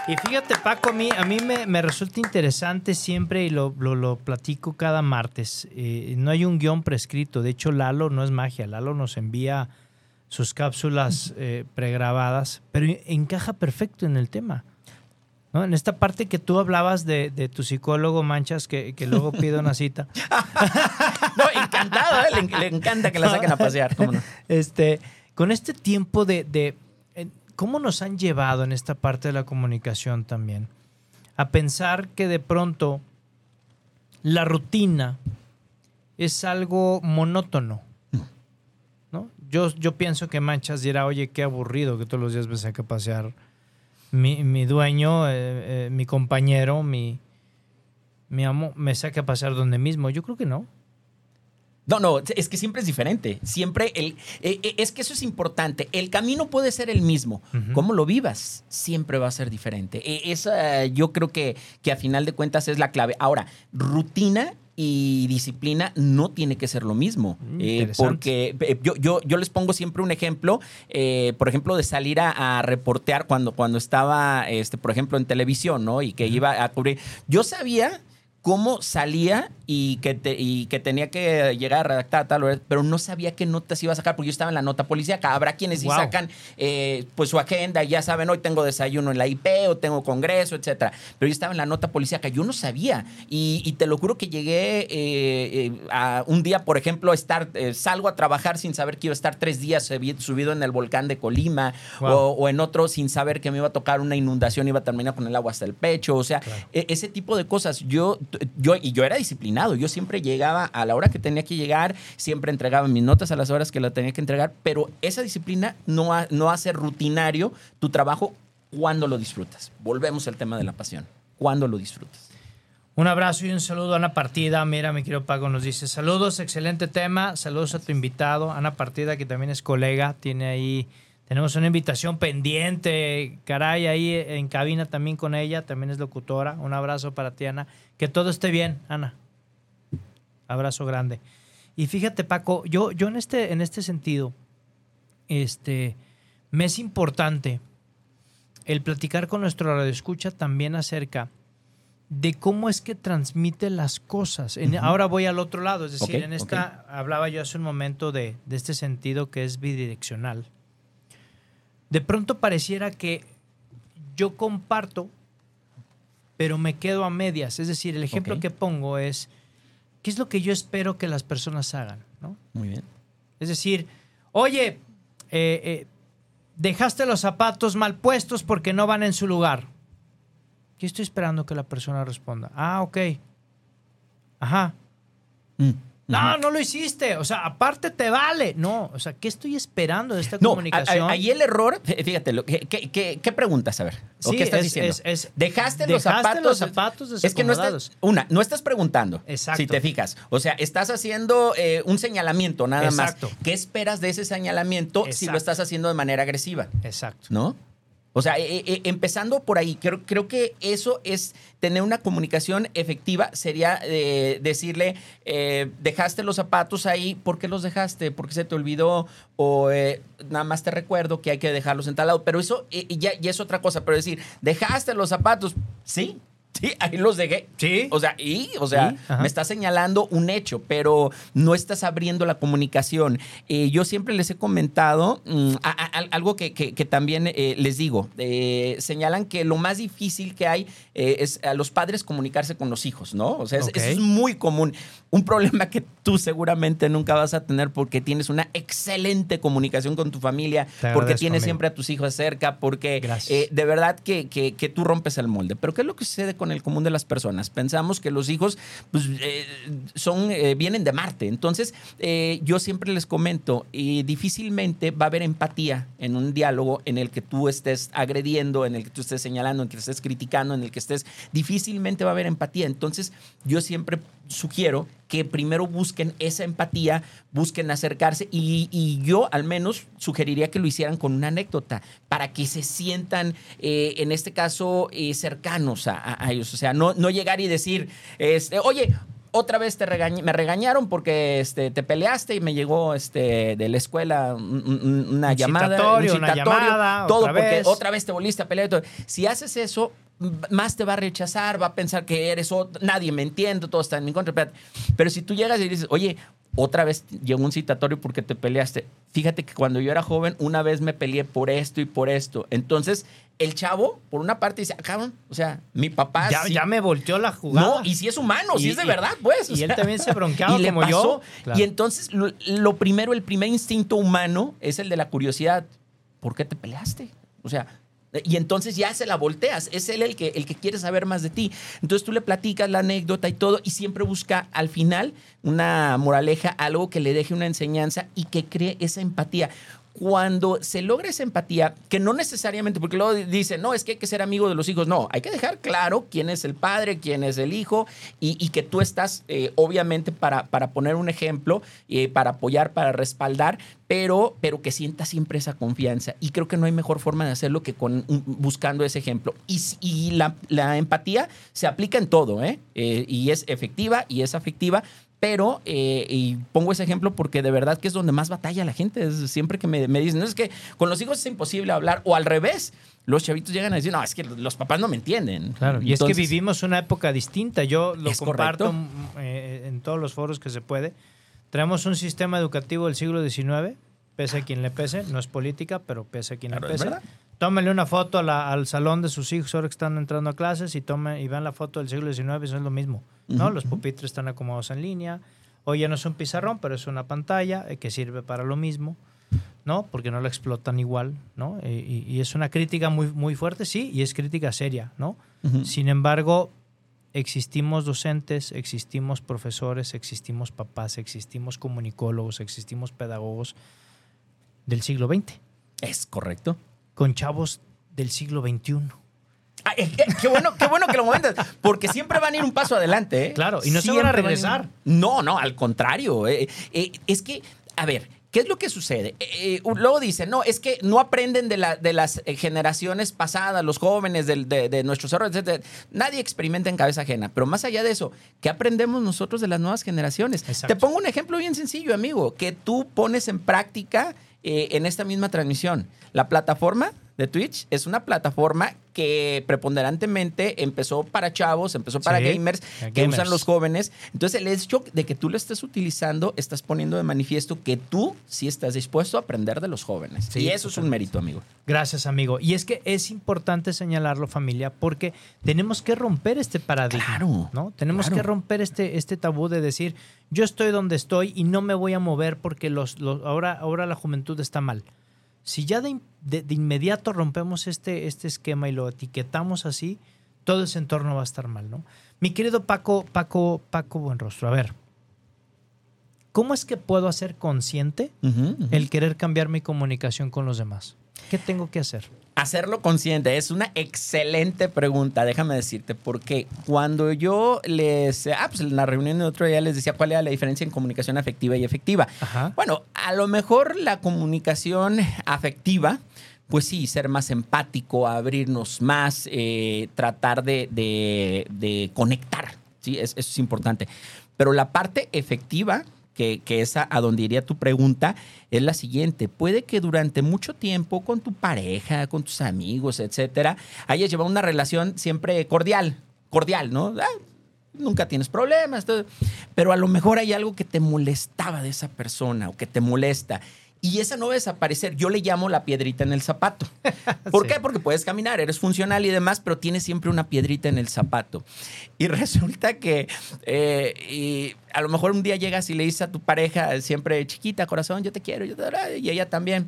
Y fíjate, Paco, a mí, a mí me, resulta interesante siempre y lo platico cada martes. eh, no hay un guion prescrito. De hecho, Lalo no es magia. Lalo nos envía sus cápsulas eh, pregrabadas, pero encaja perfecto en el tema. ¿no? En esta parte que tú hablabas de, de tu psicólogo Manchas, que, que luego pide una cita. [LAUGHS] No, encantado, ¿eh? le, le encanta que la saquen a pasear. ¿cómo no? [LAUGHS] Este, con este tiempo de, de- eh, cómo nos han llevado en esta parte de la comunicación también a pensar que de pronto la rutina es algo monótono. Yo, yo pienso que Manchas dirá, oye, qué aburrido que todos los días me saque a pasear mi, mi dueño, eh, eh, mi compañero, mi, mi amo, me saque a pasar donde mismo. Yo creo que no. No, no, es que siempre es diferente. Siempre el. eh, es que eso es importante. El camino puede ser el mismo. Ujú. Cómo lo vivas siempre va a ser diferente. E- Esa yo creo que, que a final de cuentas es la clave. Ahora, rutina y disciplina no tiene que ser lo mismo. Mm, Eh, porque eh, yo, yo, yo les pongo siempre un ejemplo, eh, por ejemplo, de salir a, a reportear cuando, cuando estaba, este, por ejemplo, en televisión, ¿no? Y que iba a cubrir. Yo sabía cómo salía y que, te- y que tenía que llegar a redactar tal hora, pero no sabía qué notas iba a sacar porque yo estaba en la nota policíaca. Habrá quienes sí Wow. sacan eh, pues su agenda y ya saben, hoy tengo desayuno en la IP o tengo congreso, etcétera. Pero yo estaba en la nota policíaca, yo no sabía. Y, y te lo juro que llegué eh, eh, a un día, por ejemplo, estar, eh, salgo a trabajar sin saber que iba a estar tres días subi- subido en el volcán de Colima Wow. o, o en otro sin saber que me iba a tocar una inundación, iba a terminar con el agua hasta el pecho. O sea, Claro. e- ese tipo de cosas. Yo, yo, y yo era disciplinado. Yo siempre llegaba a la hora que tenía que llegar, siempre entregaba mis notas a las horas que la tenía que entregar, pero esa disciplina no, no hace rutinario tu trabajo cuando lo disfrutas. Volvemos al tema de la pasión. Cuando lo disfrutas. Un abrazo y un saludo a Ana Partida. Mira, mi querido Paco nos dice saludos, excelente tema. Saludos a tu invitado, Ana Partida, que también es colega. Tiene ahí, tenemos una invitación pendiente. Caray, ahí en cabina también con ella. También es locutora. Un abrazo para ti, Ana. Que todo esté bien, Ana. Abrazo grande. Y fíjate, Paco, yo, yo en, este, en este sentido, este, me es importante el platicar con nuestro radioescucha también acerca de cómo es que transmite las cosas. En- Ahora voy al otro lado, es decir, en esta hablaba yo hace un momento de, de este sentido que es bidireccional. De pronto pareciera que yo comparto, pero me quedo a medias. Es decir, el ejemplo que pongo es, ¿qué es lo que yo espero que las personas hagan? ¿no? Muy bien. Es decir, oye, eh, eh, dejaste los zapatos mal puestos porque no van en su lugar. ¿Qué estoy esperando que la persona responda? Ah, ok. Ajá. Mm. No, no lo hiciste. O sea, aparte te vale. No, o sea, ¿qué estoy esperando de esta No, comunicación? ahí el error, fí- fíjate, lo, ¿qué, qué, qué- preguntas? A ver, ¿o Sí, qué estás es- diciendo? es- es- dejaste, los zapatos. los zapatos Es que no estás, una, no estás preguntando. Exacto. Si te fijas. O sea, estás haciendo eh, un señalamiento nada Exacto. más. ¿Qué esperas de ese señalamiento si lo estás haciendo de manera agresiva? Exacto. ¿No? O sea, eh, eh, empezando por ahí, creo, creo que eso es tener una comunicación efectiva. Sería eh, decirle, eh, dejaste los zapatos ahí, ¿por qué los dejaste? ¿Por qué se te olvidó? O eh, nada más te recuerdo que hay que dejarlos en tal lado. Pero eso eh, ya, ya es otra cosa. Pero decir, dejaste los zapatos, sí. Sí, ahí los dejé. Sí. O sea, y, o sea, Sí, me está señalando un hecho, pero no estás abriendo la comunicación. Eh, yo siempre les he comentado mm, a- a- a- algo que, que- que también eh, les digo. Eh, señalan que lo más difícil que hay es a los padres comunicarse con los hijos, ¿no? O sea, es- Ok. eso es muy común. Un problema que tú seguramente nunca vas a tener porque tienes una excelente comunicación con tu familia, Te porque tienes siempre a tus hijos cerca, porque eh, de verdad que, que- que tú rompes el molde. Pero ¿qué es lo que sucede con el común de las personas? Pensamos que los hijos pues, eh, son, eh, vienen de Marte. Entonces, yo siempre les comento, y difícilmente va a haber empatía en un diálogo en el que tú estés agrediendo, en el que tú estés señalando, en el que estés criticando, en el que estés... Difícilmente va a haber empatía. Entonces, yo siempre sugiero que primero busquen esa empatía, busquen acercarse y, y yo al menos sugeriría que lo hicieran con una anécdota para que se sientan, eh, en este caso, eh, cercanos a, ellos. O sea, no, no llegar y decir, este, oye, otra vez te regañ- me regañaron porque este, te peleaste y me llegó este, de la escuela un- un- una Un llamada, citatorio, una llamada, todo otra porque vez. otra vez te volviste a pelear. y todo. Si haces eso, más te va a rechazar, va a pensar que eres otro, nadie me entiende, todo está en mi contra. Pero- Pero si tú llegas y dices, oye, otra vez llegó un citatorio porque te peleaste. Fíjate que cuando yo era joven, una vez me peleé por esto y por esto. Entonces, el chavo, por una parte, dice, "Ah, cabrón, o sea, mi papá. Ya, sí- ya me volteó la jugada. no, y si es humano, si es de y- verdad, pues. o y él también se bronqueaba [LAUGHS] y le como yo. pasó. Claro. Y entonces, lo, lo primero, el primer instinto humano es el de la curiosidad. ¿Por qué te peleaste? O sea, y entonces ya se la volteas. Es él el que, el que quiere saber más de ti. Entonces tú le platicas la anécdota y todo, y siempre busca al final una moraleja, algo que le deje una enseñanza y que cree esa empatía. Cuando se logra esa empatía, que no necesariamente, porque luego dicen, no, es que hay que ser amigo de los hijos, no, hay que dejar claro quién es el padre, quién es el hijo, y, que tú estás, eh, obviamente, para, para poner un ejemplo, eh, para apoyar, para respaldar, pero, pero que sienta siempre esa confianza. Y creo que no hay mejor forma de hacerlo que con, un- buscando ese ejemplo. Y la, la empatía se aplica en todo, ¿eh? Eh, y es efectiva y es afectiva. Pero, eh, y pongo ese ejemplo porque de verdad que es donde más batalla la gente. Es siempre que me, me dicen, no es que con los hijos es imposible hablar, o al revés, los chavitos llegan a decir, no, es que los papás no me entienden. Claro, y es que vivimos una época distinta. Yo lo comparto mm, eh, en todos los foros que se puede. Traemos un sistema educativo del siglo XIX, pese a quien le pese, no es política, pero pese a quien Claro, le es pese. Tómenle una foto a la- al salón de sus hijos ahora que están entrando a clases y, tomen, y vean la foto del siglo XIX, eso es lo mismo. ¿no? Los pupitres están acomodados en línea. Hoy ya no es un pizarrón, pero es una pantalla eh, que sirve para lo mismo. ¿no? Porque no la explotan igual, ¿no? Eh, Y, y es una crítica muy, muy fuerte, sí, y es crítica seria, ¿no? Sin embargo, existimos docentes, existimos profesores, existimos papás, existimos comunicólogos, existimos pedagogos del siglo XX, Es correcto. Con chavos del siglo XXI. Ah, eh, eh, qué, bueno, qué bueno que lo comentas, porque siempre van a ir un paso adelante. ¿eh? Claro, y no se Siempre van a regresar. No, no, al contrario. eh, eh, es que, a ver, ¿qué es lo que sucede? Eh, luego dicen, no, es que no aprenden de, la- de las generaciones pasadas, los jóvenes, de, de nuestros errores, etc. Nadie experimenta en cabeza ajena, pero más allá de eso, ¿qué aprendemos nosotros de las nuevas generaciones? Exacto. Te pongo un ejemplo bien sencillo, amigo, que tú pones en práctica eh, en esta misma transmisión. La plataforma de Twitch es una plataforma que preponderantemente empezó para chavos, empezó para Sí, gamers, que usan los jóvenes. Entonces, el hecho de que tú lo estés utilizando, estás poniendo de manifiesto que tú sí estás dispuesto a aprender de los jóvenes. Sí, y eso es un mérito, amigo. Gracias, amigo. Y es que es importante señalarlo, familia, porque tenemos que romper este paradigma. Claro, ¿no? Tenemos claro. que romper este, este tabú de decir, yo estoy donde estoy y no me voy a mover porque los, los- ahora, ahora la juventud está mal. Si ya de, de inmediato rompemos este, este esquema y lo etiquetamos así, todo ese entorno va a estar mal, ¿no? Mi querido Paco, Paco, Paco Buenrostro, a ver, ¿cómo es que puedo hacer consciente el querer cambiar mi comunicación con los demás? ¿Qué tengo que hacer? Hacerlo consciente es una excelente pregunta, déjame decirte, porque cuando yo les, ah, pues en la reunión de otro día les decía cuál era la diferencia en comunicación afectiva y efectiva. Ajá. Bueno, a lo mejor la comunicación afectiva, pues sí, ser más empático, abrirnos más, eh, tratar de, de- de conectar, ¿sí? Es- eso es importante. Pero la parte efectiva, que, que es a, a donde iría tu pregunta, es la siguiente. Puede que durante mucho tiempo con tu pareja, con tus amigos, etcétera, hayas llevado una relación siempre cordial, cordial, ¿no? Ah, nunca tienes problemas, todo. pero a lo mejor hay algo que te molestaba de esa persona o que te molesta. Y esa no va a desaparecer. Yo le llamo la piedrita en el zapato. [LAUGHS] ¿Por Sí. qué? Porque puedes caminar, eres funcional y demás, pero tienes siempre una piedrita en el zapato. Y [LAUGHS] resulta que eh, y a lo mejor un día llegas y le dices a tu pareja, siempre chiquita, corazón, yo te quiero, yo te y ella también.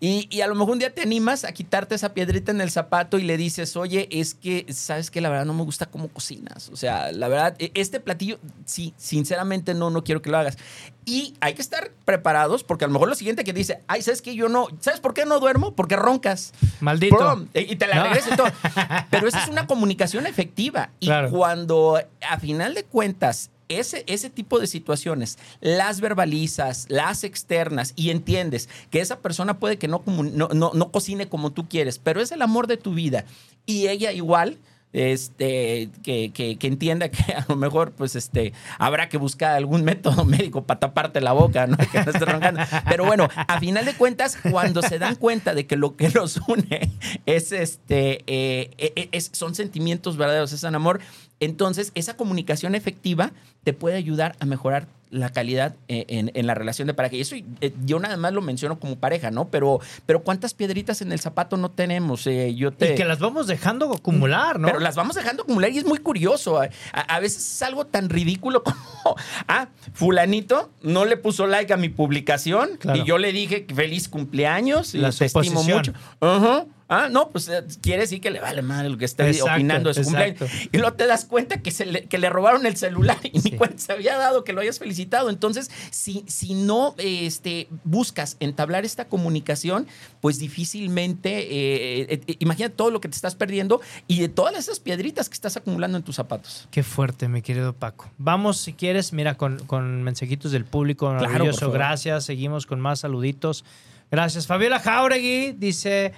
Y, y a lo mejor un día te animas a quitarte esa piedrita en el zapato y le dices, oye, es que, ¿sabes que La verdad no me gusta cómo cocinas. O sea, la verdad, e- este platillo, sí, sinceramente no, no quiero que lo hagas. Y hay que estar preparados porque a lo mejor lo siguiente que dice, ay, ¿sabes que Yo no, ¿sabes por qué no duermo? Porque roncas. Maldito. ¡Pum! Y te la No. regresa y todo. [LAUGHS] Pero esa es una comunicación efectiva. Y Claro. cuando, a final de cuentas, ese, ese tipo de situaciones las verbalizas, las externas y entiendes que esa persona puede que no, no, no, cocine como tú quieres, pero es el amor de tu vida. Y ella igual este, que, que- que entienda que a lo mejor pues este, habrá que buscar algún método médico para taparte la boca, ¿no? [LAUGHS] Que no estés roncando. Pero bueno, a final de cuentas, cuando se dan cuenta de que lo que los une es este, eh, eh, es- son sentimientos verdaderos, es un amor, entonces esa comunicación efectiva te puede ayudar a mejorar la calidad eh, en, en la relación de pareja. Y eso eh, yo nada más lo menciono como pareja, ¿no? Pero, pero ¿cuántas piedritas en el zapato no tenemos? Eh, yo te... Y que las vamos dejando acumular, ¿no? Pero las vamos dejando acumular y es muy curioso. A, a veces es algo tan ridículo [LAUGHS] como, ah, fulanito no le puso like a mi publicación Claro. y yo le dije feliz cumpleaños y La te estimo mucho. Ajá. Ah, no, pues eh, quiere decir que le vale madre lo que esté Exacto, opinando de su exacto. cumpleaños. Y luego te das cuenta que, se le, que le robaron el celular y Sí. ni cuenta se había dado que lo hayas felicitado. Entonces, si, si no este, buscas entablar esta comunicación, pues difícilmente, eh, eh, imagina todo lo que te estás perdiendo y de todas esas piedritas que estás acumulando en tus zapatos. Qué fuerte, mi querido Paco. Vamos, si quieres, mira, con, con mensajitos del público maravilloso. favor. Gracias. Seguimos con más saluditos. Gracias. Fabiola Jauregui dice: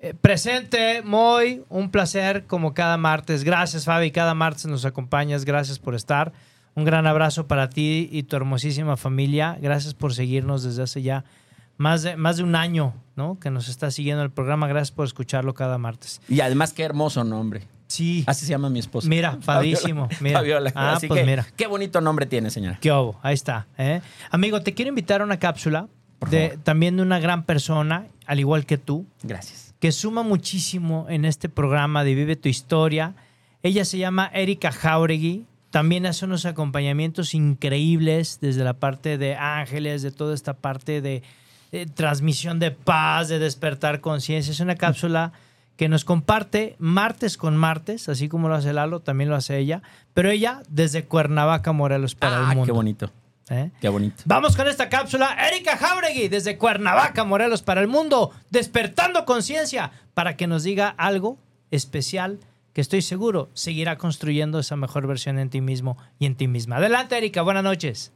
eh, presente, muy, un placer como cada martes. Gracias, Fabi. Cada martes nos acompañas. Gracias por estar. Un gran abrazo para ti y tu hermosísima familia. Gracias por seguirnos desde hace ya más de, más de un año, ¿no? Que nos está siguiendo el programa. Gracias por escucharlo cada martes. Y además, qué hermoso nombre. Sí. Así se llama mi esposa. Mira, [LAUGHS] padrísimo, Fabiola. mira. Fabiola. Ah, Así pues que, mira. Qué bonito nombre tiene, señora. ¿Qué hubo? Ahí está. ¿eh? Amigo, te quiero invitar a una cápsula de, también de una gran persona, al igual que tú, Gracias. Que suma muchísimo en este programa de Vive tu Historia. Ella se llama Erika Jauregui. También hace unos acompañamientos increíbles desde la parte de ángeles, de toda esta parte de transmisión de paz, de despertar conciencia. Es una cápsula que nos comparte martes con martes, así como lo hace Lalo, también lo hace ella, pero ella desde Cuernavaca, Morelos, para ah, el mundo. qué bonito. ¿Eh? Qué bonito. Vamos con esta cápsula. Erika Jauregui, desde Cuernavaca, Morelos, para el mundo, despertando conciencia, para que nos diga algo especial que estoy seguro seguirá construyendo esa mejor versión en ti mismo y en ti misma. Adelante, Erika, buenas noches.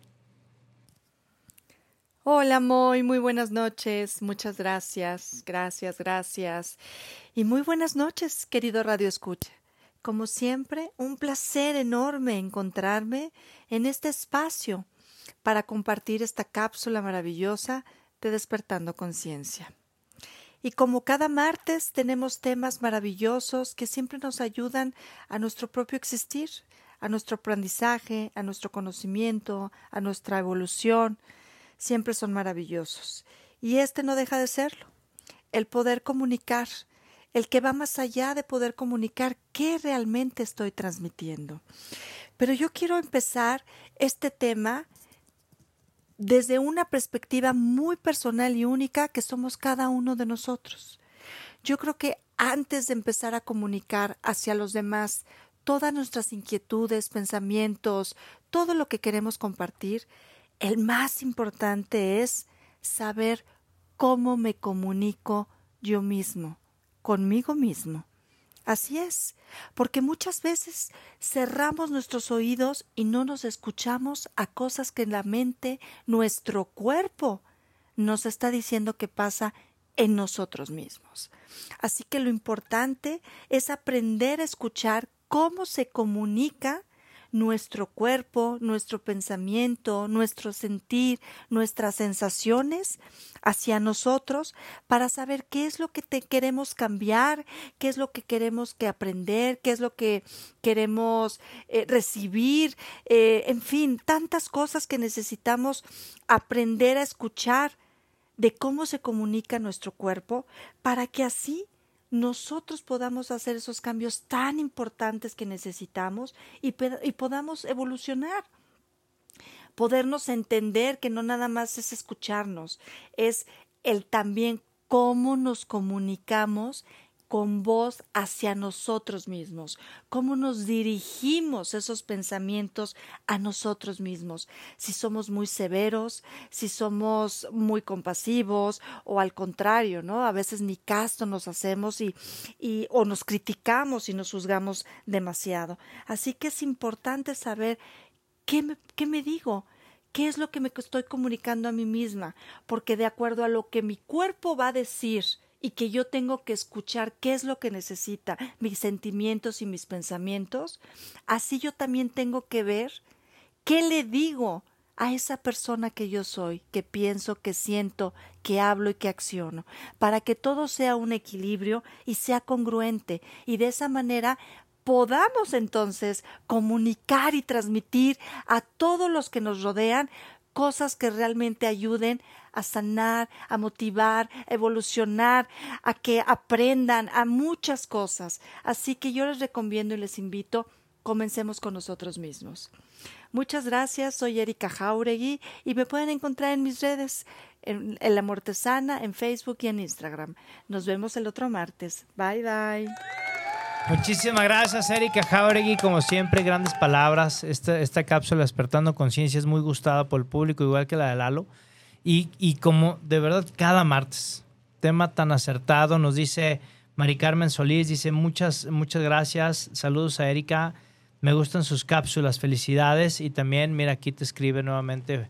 Hola, Moy, muy buenas noches. Muchas gracias, gracias, gracias. Y muy buenas noches, querido Radio Escucha. Como siempre, un placer enorme encontrarme en este espacio para compartir esta cápsula maravillosa de Despertando Conciencia. Y como cada martes tenemos temas maravillosos que siempre nos ayudan a nuestro propio existir, a nuestro aprendizaje, a nuestro conocimiento, a nuestra evolución, siempre son maravillosos. Y este no deja de serlo. El poder comunicar, el que va más allá de poder comunicar qué realmente estoy transmitiendo. Pero yo quiero empezar este tema desde una perspectiva muy personal y única que somos cada uno de nosotros. Yo creo que antes de empezar a comunicar hacia los demás todas nuestras inquietudes, pensamientos, todo lo que queremos compartir, el más importante es saber cómo me comunico yo mismo, conmigo mismo. Así es, porque muchas veces cerramos nuestros oídos y no nos escuchamos a cosas que la mente, nuestro cuerpo, nos está diciendo que pasa en nosotros mismos. Así que lo importante es aprender a escuchar cómo se comunica nuestro cuerpo, nuestro pensamiento, nuestro sentir, nuestras sensaciones hacia nosotros para saber qué es lo que queremos cambiar, qué es lo que queremos que aprender, qué es lo que queremos eh, recibir, eh, en fin, tantas cosas que necesitamos aprender a escuchar de cómo se comunica nuestro cuerpo para que así nosotros podamos hacer esos cambios tan importantes que necesitamos y, y, podamos evolucionar. Podernos entender que no nada más es escucharnos, es el también cómo nos comunicamos con voz hacia nosotros mismos, cómo nos dirigimos esos pensamientos a nosotros mismos, si somos muy severos, si somos muy compasivos o al contrario, ¿no? A veces ni caso nos hacemos y, y o nos criticamos y nos juzgamos demasiado. Así que es importante saber qué me, qué me digo, ¿Qué es lo que me estoy comunicando a mí misma? Porque de acuerdo a lo que mi cuerpo va a decir y que yo tengo que escuchar qué es lo que necesita, mis sentimientos y mis pensamientos, así yo también tengo que ver qué le digo a esa persona que yo soy, que pienso, que siento, que hablo y que acciono, para que todo sea un equilibrio y sea congruente y de esa manera podamos entonces comunicar y transmitir a todos los que nos rodean cosas que realmente ayuden a sanar, a motivar, a evolucionar, a que aprendan a muchas cosas. Así que yo les recomiendo y les invito, comencemos con nosotros mismos. Muchas gracias, soy Erika Jauregui y me pueden encontrar en mis redes, en, en La Mortesana, en Facebook y en Instagram. Nos vemos el otro martes. Bye bye. Muchísimas gracias, Erika Jauregui. Como siempre, grandes palabras. Esta, esta cápsula Despertando Conciencia es muy gustada por el público, igual que la de Lalo. Y, y como de verdad, cada martes, tema tan acertado, nos dice Mari Carmen Solís, dice muchas, muchas gracias. Saludos a Erika. Me gustan sus cápsulas, felicidades. Y también, mira, aquí te escribe nuevamente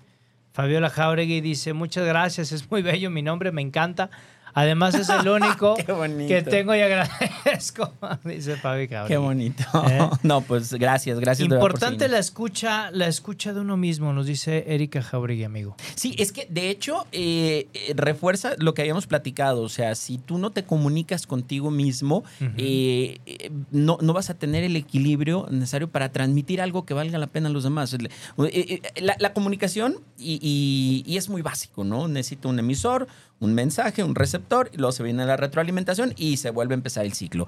Fabiola Jauregui, dice muchas gracias, es muy bello mi nombre, me encanta. Además es el [LAUGHS] único que tengo y agradezco, [LAUGHS] dice Fabi Jauregui. Qué bonito. ¿Eh? [LAUGHS] No, pues gracias, gracias. Importante la escucha, la escucha de uno mismo, nos dice Erika Jauregui, amigo. Sí, es que de hecho eh, eh, refuerza lo que habíamos platicado. O sea, si tú no te comunicas contigo mismo, eh, no, no vas a tener el equilibrio necesario para transmitir algo que valga la pena a los demás. La, la comunicación, y, y- y es muy básico, ¿no? Necesito un emisor, un mensaje, un receptor, y luego se viene la retroalimentación y se vuelve a empezar el ciclo.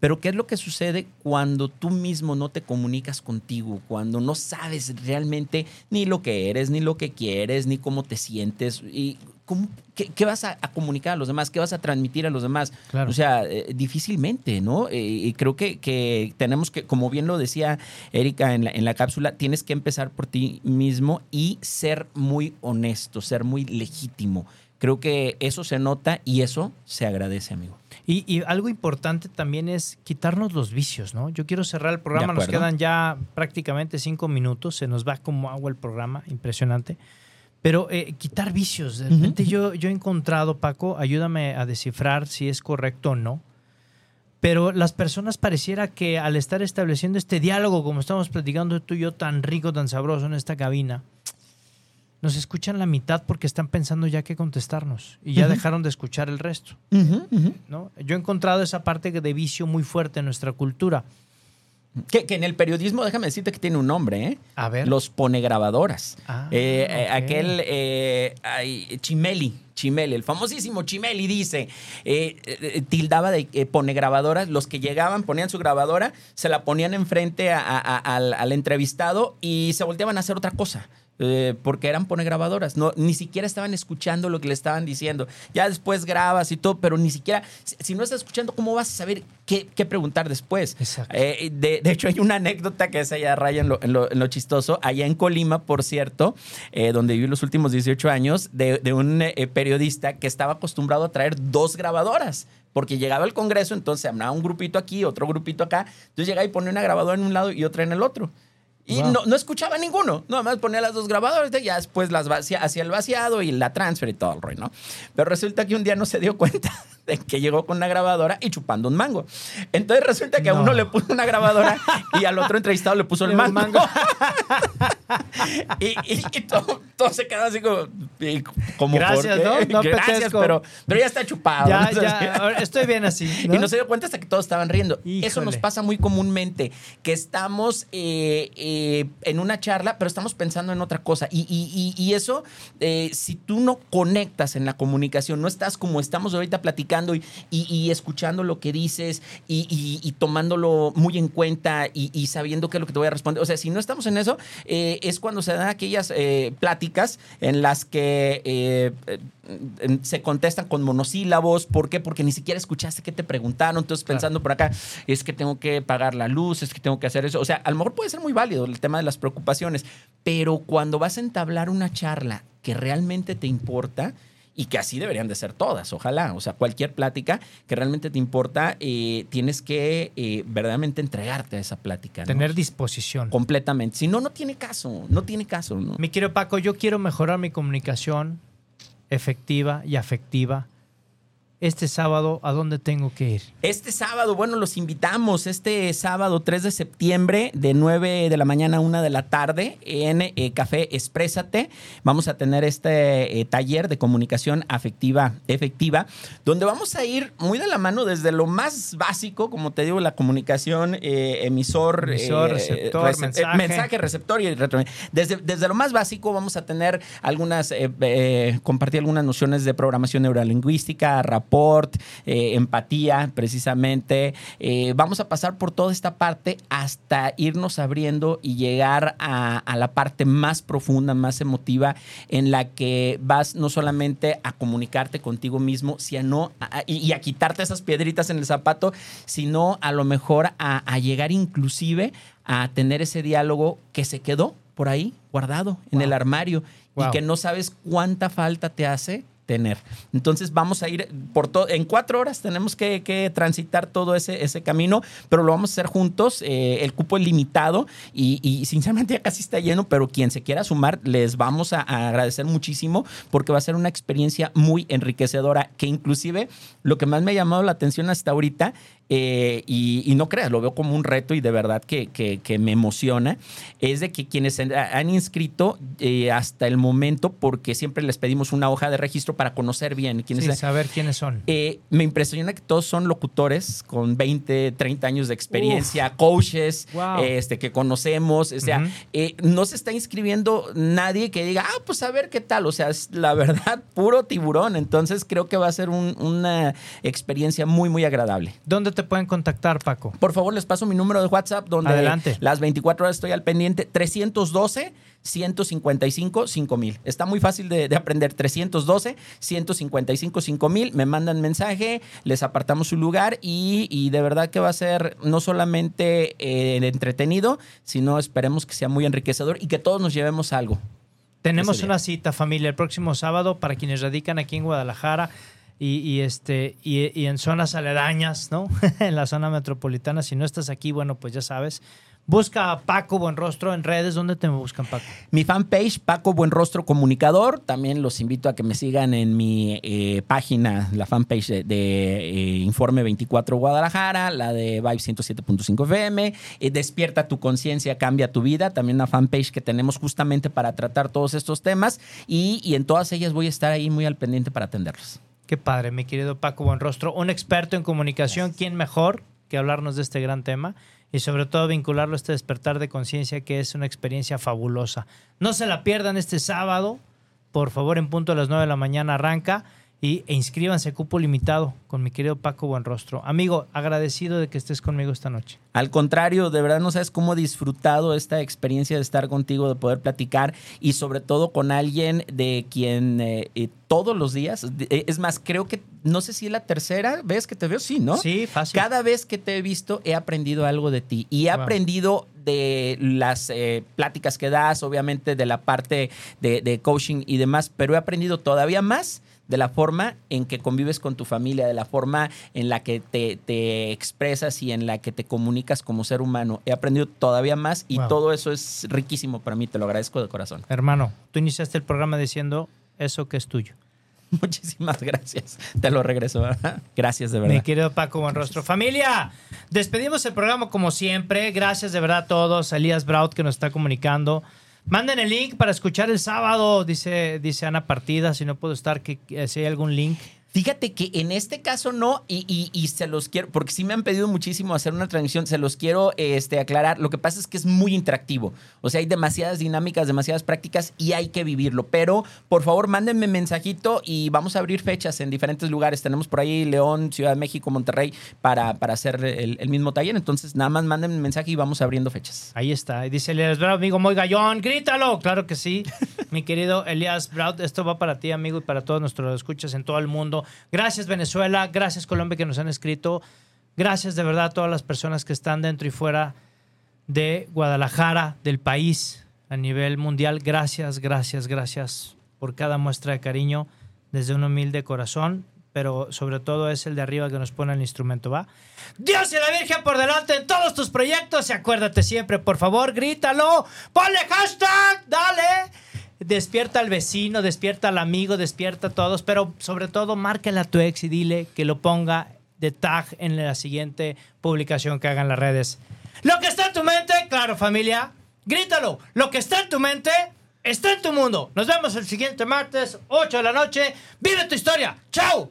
Pero ¿qué es lo que sucede cuando tú mismo no te comunicas contigo? Cuando no sabes realmente ni lo que eres, ni lo que quieres, ni cómo te sientes. Y cómo- qué, qué vas a, a comunicar a los demás? ¿Qué vas a transmitir a los demás? Claro. O sea, eh, difícilmente, ¿no? Eh, y creo que, que tenemos que, como bien lo decía Erika en la, en la cápsula, tienes que empezar por ti mismo y ser muy honesto, ser muy legítimo. Creo que eso se nota y eso se agradece, amigo. Y, y algo importante también es quitarnos los vicios, ¿no? Yo quiero cerrar el programa, nos quedan ya prácticamente cinco minutos, se nos va como agua el programa, impresionante. Pero eh, quitar vicios, de repente yo, yo he encontrado, Paco, ayúdame a descifrar si es correcto o no. Pero las personas pareciera que al estar estableciendo este diálogo, como estamos platicando tú y yo, tan rico, tan sabroso en esta cabina, nos escuchan la mitad porque están pensando ya que contestarnos y ya dejaron de escuchar el resto. ¿no? Yo he encontrado esa parte de vicio muy fuerte en nuestra cultura. Que, que en el periodismo, déjame decirte que tiene un nombre, ¿eh? A ver. Los ponegrabadoras. Ah, Eh, eh. Aquel eh, ay, Chimeli, Chimeli, el famosísimo Chimeli dice, eh, eh, tildaba de eh, ponegrabadoras, los que llegaban, ponían su grabadora, se la ponían enfrente a- a- a- al, al entrevistado y se volteaban a hacer otra cosa. Eh, porque eran ponegrabadoras, no, ni siquiera estaban escuchando lo que le estaban diciendo. Ya después grabas y todo, pero ni siquiera, si, si no estás escuchando, ¿cómo vas a saber qué, qué preguntar después? Exacto. Eh, de, de hecho, hay una anécdota que esa ya raya en lo, en lo- en lo chistoso. Allá en Colima, por cierto, eh, donde viví los últimos 18 años, de, de un eh, periodista que estaba acostumbrado a traer dos grabadoras. Porque llegaba al Congreso, entonces hablaba un grupito aquí, otro grupito acá. Entonces llegaba y ponía una grabadora en un lado y otra en el otro. Y Wow. no, no escuchaba ninguno. Nada más ponía las dos grabadoras y ya después las hacía el vaciado y la transfer y todo el rollo, ¿no? Pero resulta que un día no se dio cuenta [LAUGHS] [LAUGHS] que llegó con una grabadora y chupando un mango. Entonces resulta que a No. uno le puso una grabadora y al otro entrevistado le puso el [LAUGHS] mango. mango. [LAUGHS] y y, y todo, todo se quedó así como, como Gracias, ¿por ¿no? No Gracias, pero, pero ya está chupado. Ya, ¿no? ya, estoy bien así. Y no se dio cuenta hasta que todos estaban riendo. Eso Híjole. nos pasa muy comúnmente, que estamos eh, eh, en una charla, pero estamos pensando en otra cosa. Y eso, eh, si tú no conectas en la comunicación, no estás como estamos ahorita platicando y, y- y escuchando lo que dices y, y- tomándolo muy en cuenta y, sabiendo qué es lo que te voy a responder. O sea, si no estamos en eso, eh, es cuando se dan aquellas eh, pláticas en las que eh, eh, se contestan con monosílabos. ¿Por qué? Porque ni siquiera escuchaste qué te preguntaron. Entonces, pensando por acá, es que tengo que pagar la luz, es que tengo que hacer eso. O sea, a lo mejor puede ser muy válido el tema de las preocupaciones, pero cuando vas a entablar una charla que realmente te importa, y que así deberían de ser todas, ojalá. O sea, cualquier plática que realmente te importa, eh, tienes que eh, verdaderamente entregarte a esa plática. ¿no? Tener disposición. completamente. Si no, no tiene caso, no tiene caso. ¿no? Mi querido Paco, yo quiero mejorar mi comunicación efectiva y afectiva. Este sábado, ¿a dónde tengo que ir? Este sábado, bueno, los invitamos este sábado 3 de septiembre de 9 de la mañana a 1 de la tarde en eh, Café Exprésate. Vamos a tener este eh, taller de comunicación afectiva efectiva, donde vamos a ir muy de la mano desde lo más básico, como te digo, la comunicación eh, emisor, Emisor, eh, receptor, rece- mensaje. mensaje, receptor y retro- desde, desde lo más básico vamos a tener algunas, compartir algunas nociones de programación neurolingüística, rap- eh, empatía, precisamente. Eh, vamos a pasar por toda esta parte hasta irnos abriendo y llegar a, a la parte más profunda, más emotiva, en la que vas no solamente a comunicarte contigo mismo, sino a- y, y a quitarte esas piedritas en el zapato, sino a lo mejor a, llegar inclusive a tener ese diálogo que se quedó por ahí guardado en el armario Wow. y que no sabes cuánta falta te hace tener. Entonces vamos a ir por todo, en cuatro horas tenemos que, transitar todo ese, camino, pero lo vamos a hacer juntos. Eh, el cupo es limitado y, y sinceramente ya casi está lleno, pero quien se quiera sumar, les vamos a, a agradecer muchísimo porque va a ser una experiencia muy enriquecedora, que inclusive lo que más me ha llamado la atención hasta ahorita eh, y, y no creas, lo veo como un reto y de verdad que, que- que me emociona, es de que quienes han- inscrito eh, hasta el momento, porque siempre les pedimos una hoja de registro para conocer bien quiénes Sí, son. saber quiénes son. Eh, me impresiona que todos son locutores con 20, 30 años de experiencia, coaches Wow. este, que conocemos. O sea, eh, no se está inscribiendo nadie que diga, ah, pues a ver qué tal. O sea, es la verdad, puro tiburón. Entonces creo que va a ser un- una experiencia muy, muy agradable. ¿Dónde te pueden contactar, Paco? Por favor, les paso mi número de WhatsApp donde Adelante. las 24 horas estoy al pendiente. 312 155 5000. Está muy fácil de, de aprender. 312 155 5000. Me mandan mensaje, les apartamos su lugar y, y de verdad que va a ser no solamente eh, entretenido, sino esperemos que sea muy enriquecedor y que todos nos llevemos algo. Tenemos una cita, familia, el próximo sábado para quienes radican aquí en Guadalajara y, este, y, y en zonas aledañas, ¿no? [LAUGHS] en la zona metropolitana. Si no estás aquí, bueno, pues ya sabes. Busca a Paco Buenrostro en redes. ¿Dónde te buscan, Paco? Mi fanpage, Paco Buenrostro Comunicador. También los invito a que me sigan en mi eh, página, la fanpage de, de, eh, Informe 24 Guadalajara, la de Vibe 107.5 FM. eh, Despierta tu conciencia, cambia tu vida. También una fanpage que tenemos justamente para tratar todos estos temas. Y, y en todas ellas voy a estar ahí muy al pendiente para atenderlos. Qué padre, mi querido Paco Buenrostro, un experto en comunicación. ¿Quién mejor que hablarnos de este gran tema? Y sobre todo vincularlo a este despertar de conciencia que es una experiencia fabulosa. No se la pierdan este sábado. Por favor, en punto a las 9 de la mañana arranca y, e inscríbanse, cupo limitado, con mi querido Paco Buenrostro. Amigo, agradecido de que estés conmigo esta noche. Al contrario, de verdad no sabes cómo he disfrutado esta experiencia de estar contigo, de poder platicar y sobre todo con alguien de quien eh, eh, todos los días, eh, es más, creo que, no sé si es la tercera vez que te veo, sí, ¿no? Sí, fácil. Cada vez que te he visto he aprendido algo de ti y he Wow. aprendido de las eh, pláticas que das, obviamente de la parte de, de coaching y demás, pero he aprendido todavía más de la forma en que convives con tu familia, de la forma en la que te, te expresas y en la que te comunicas como ser humano. He aprendido todavía más y Wow. todo eso es riquísimo para mí, te lo agradezco de corazón. Hermano, tú iniciaste el programa diciendo eso que es tuyo. [LAUGHS] Muchísimas gracias. Te lo regreso. ¿verdad? Gracias de verdad. Mi querido Paco Buenrostro. Familia, despedimos el programa como siempre. Gracias de verdad a todos. A Elías Braut que nos está comunicando. Manden el link para escuchar el sábado, dice, dice Ana Partida. Si no puedo estar, que, que si hay algún link. Fíjate que en este caso no, y, y- y se los quiero, porque sí me han pedido muchísimo hacer una transmisión, se los quiero este, aclarar. Lo que pasa es que es muy interactivo. O sea, hay demasiadas dinámicas, demasiadas prácticas y hay que vivirlo. Pero por favor, mándenme mensajito y vamos a abrir fechas en diferentes lugares. Tenemos por ahí León, Ciudad de México, Monterrey, para, para hacer el, el mismo taller. Entonces, nada más mándenme un mensaje y vamos abriendo fechas. Ahí está. Y dice Elías Braut, amigo Moy Gallón, grítalo. Claro que sí. [LAUGHS] Mi querido Elías Braut, esto va para ti, amigo, y para todos nuestros escuchas en todo el mundo. Gracias, Venezuela. Gracias, Colombia, que nos han escrito. Gracias de verdad a todas las personas que están dentro y fuera de Guadalajara, del país, a nivel mundial. Gracias, gracias, gracias por cada muestra de cariño desde un humilde corazón, pero sobre todo es el de arriba que nos pone el instrumento, ¿va? Dios y la Virgen por delante en todos tus proyectos acuérdate siempre, por favor, grítalo, ponle hashtag, dale. Despierta al vecino, despierta al amigo, despierta a todos, pero sobre todo márcale a tu ex y dile que lo ponga de tag en la siguiente publicación que hagan las redes. Lo que está en tu mente, claro familia, grítalo. Lo que está en tu mente está en tu mundo. Nos vemos el siguiente martes, 8 de la noche. Vive tu historia. ¡Chao!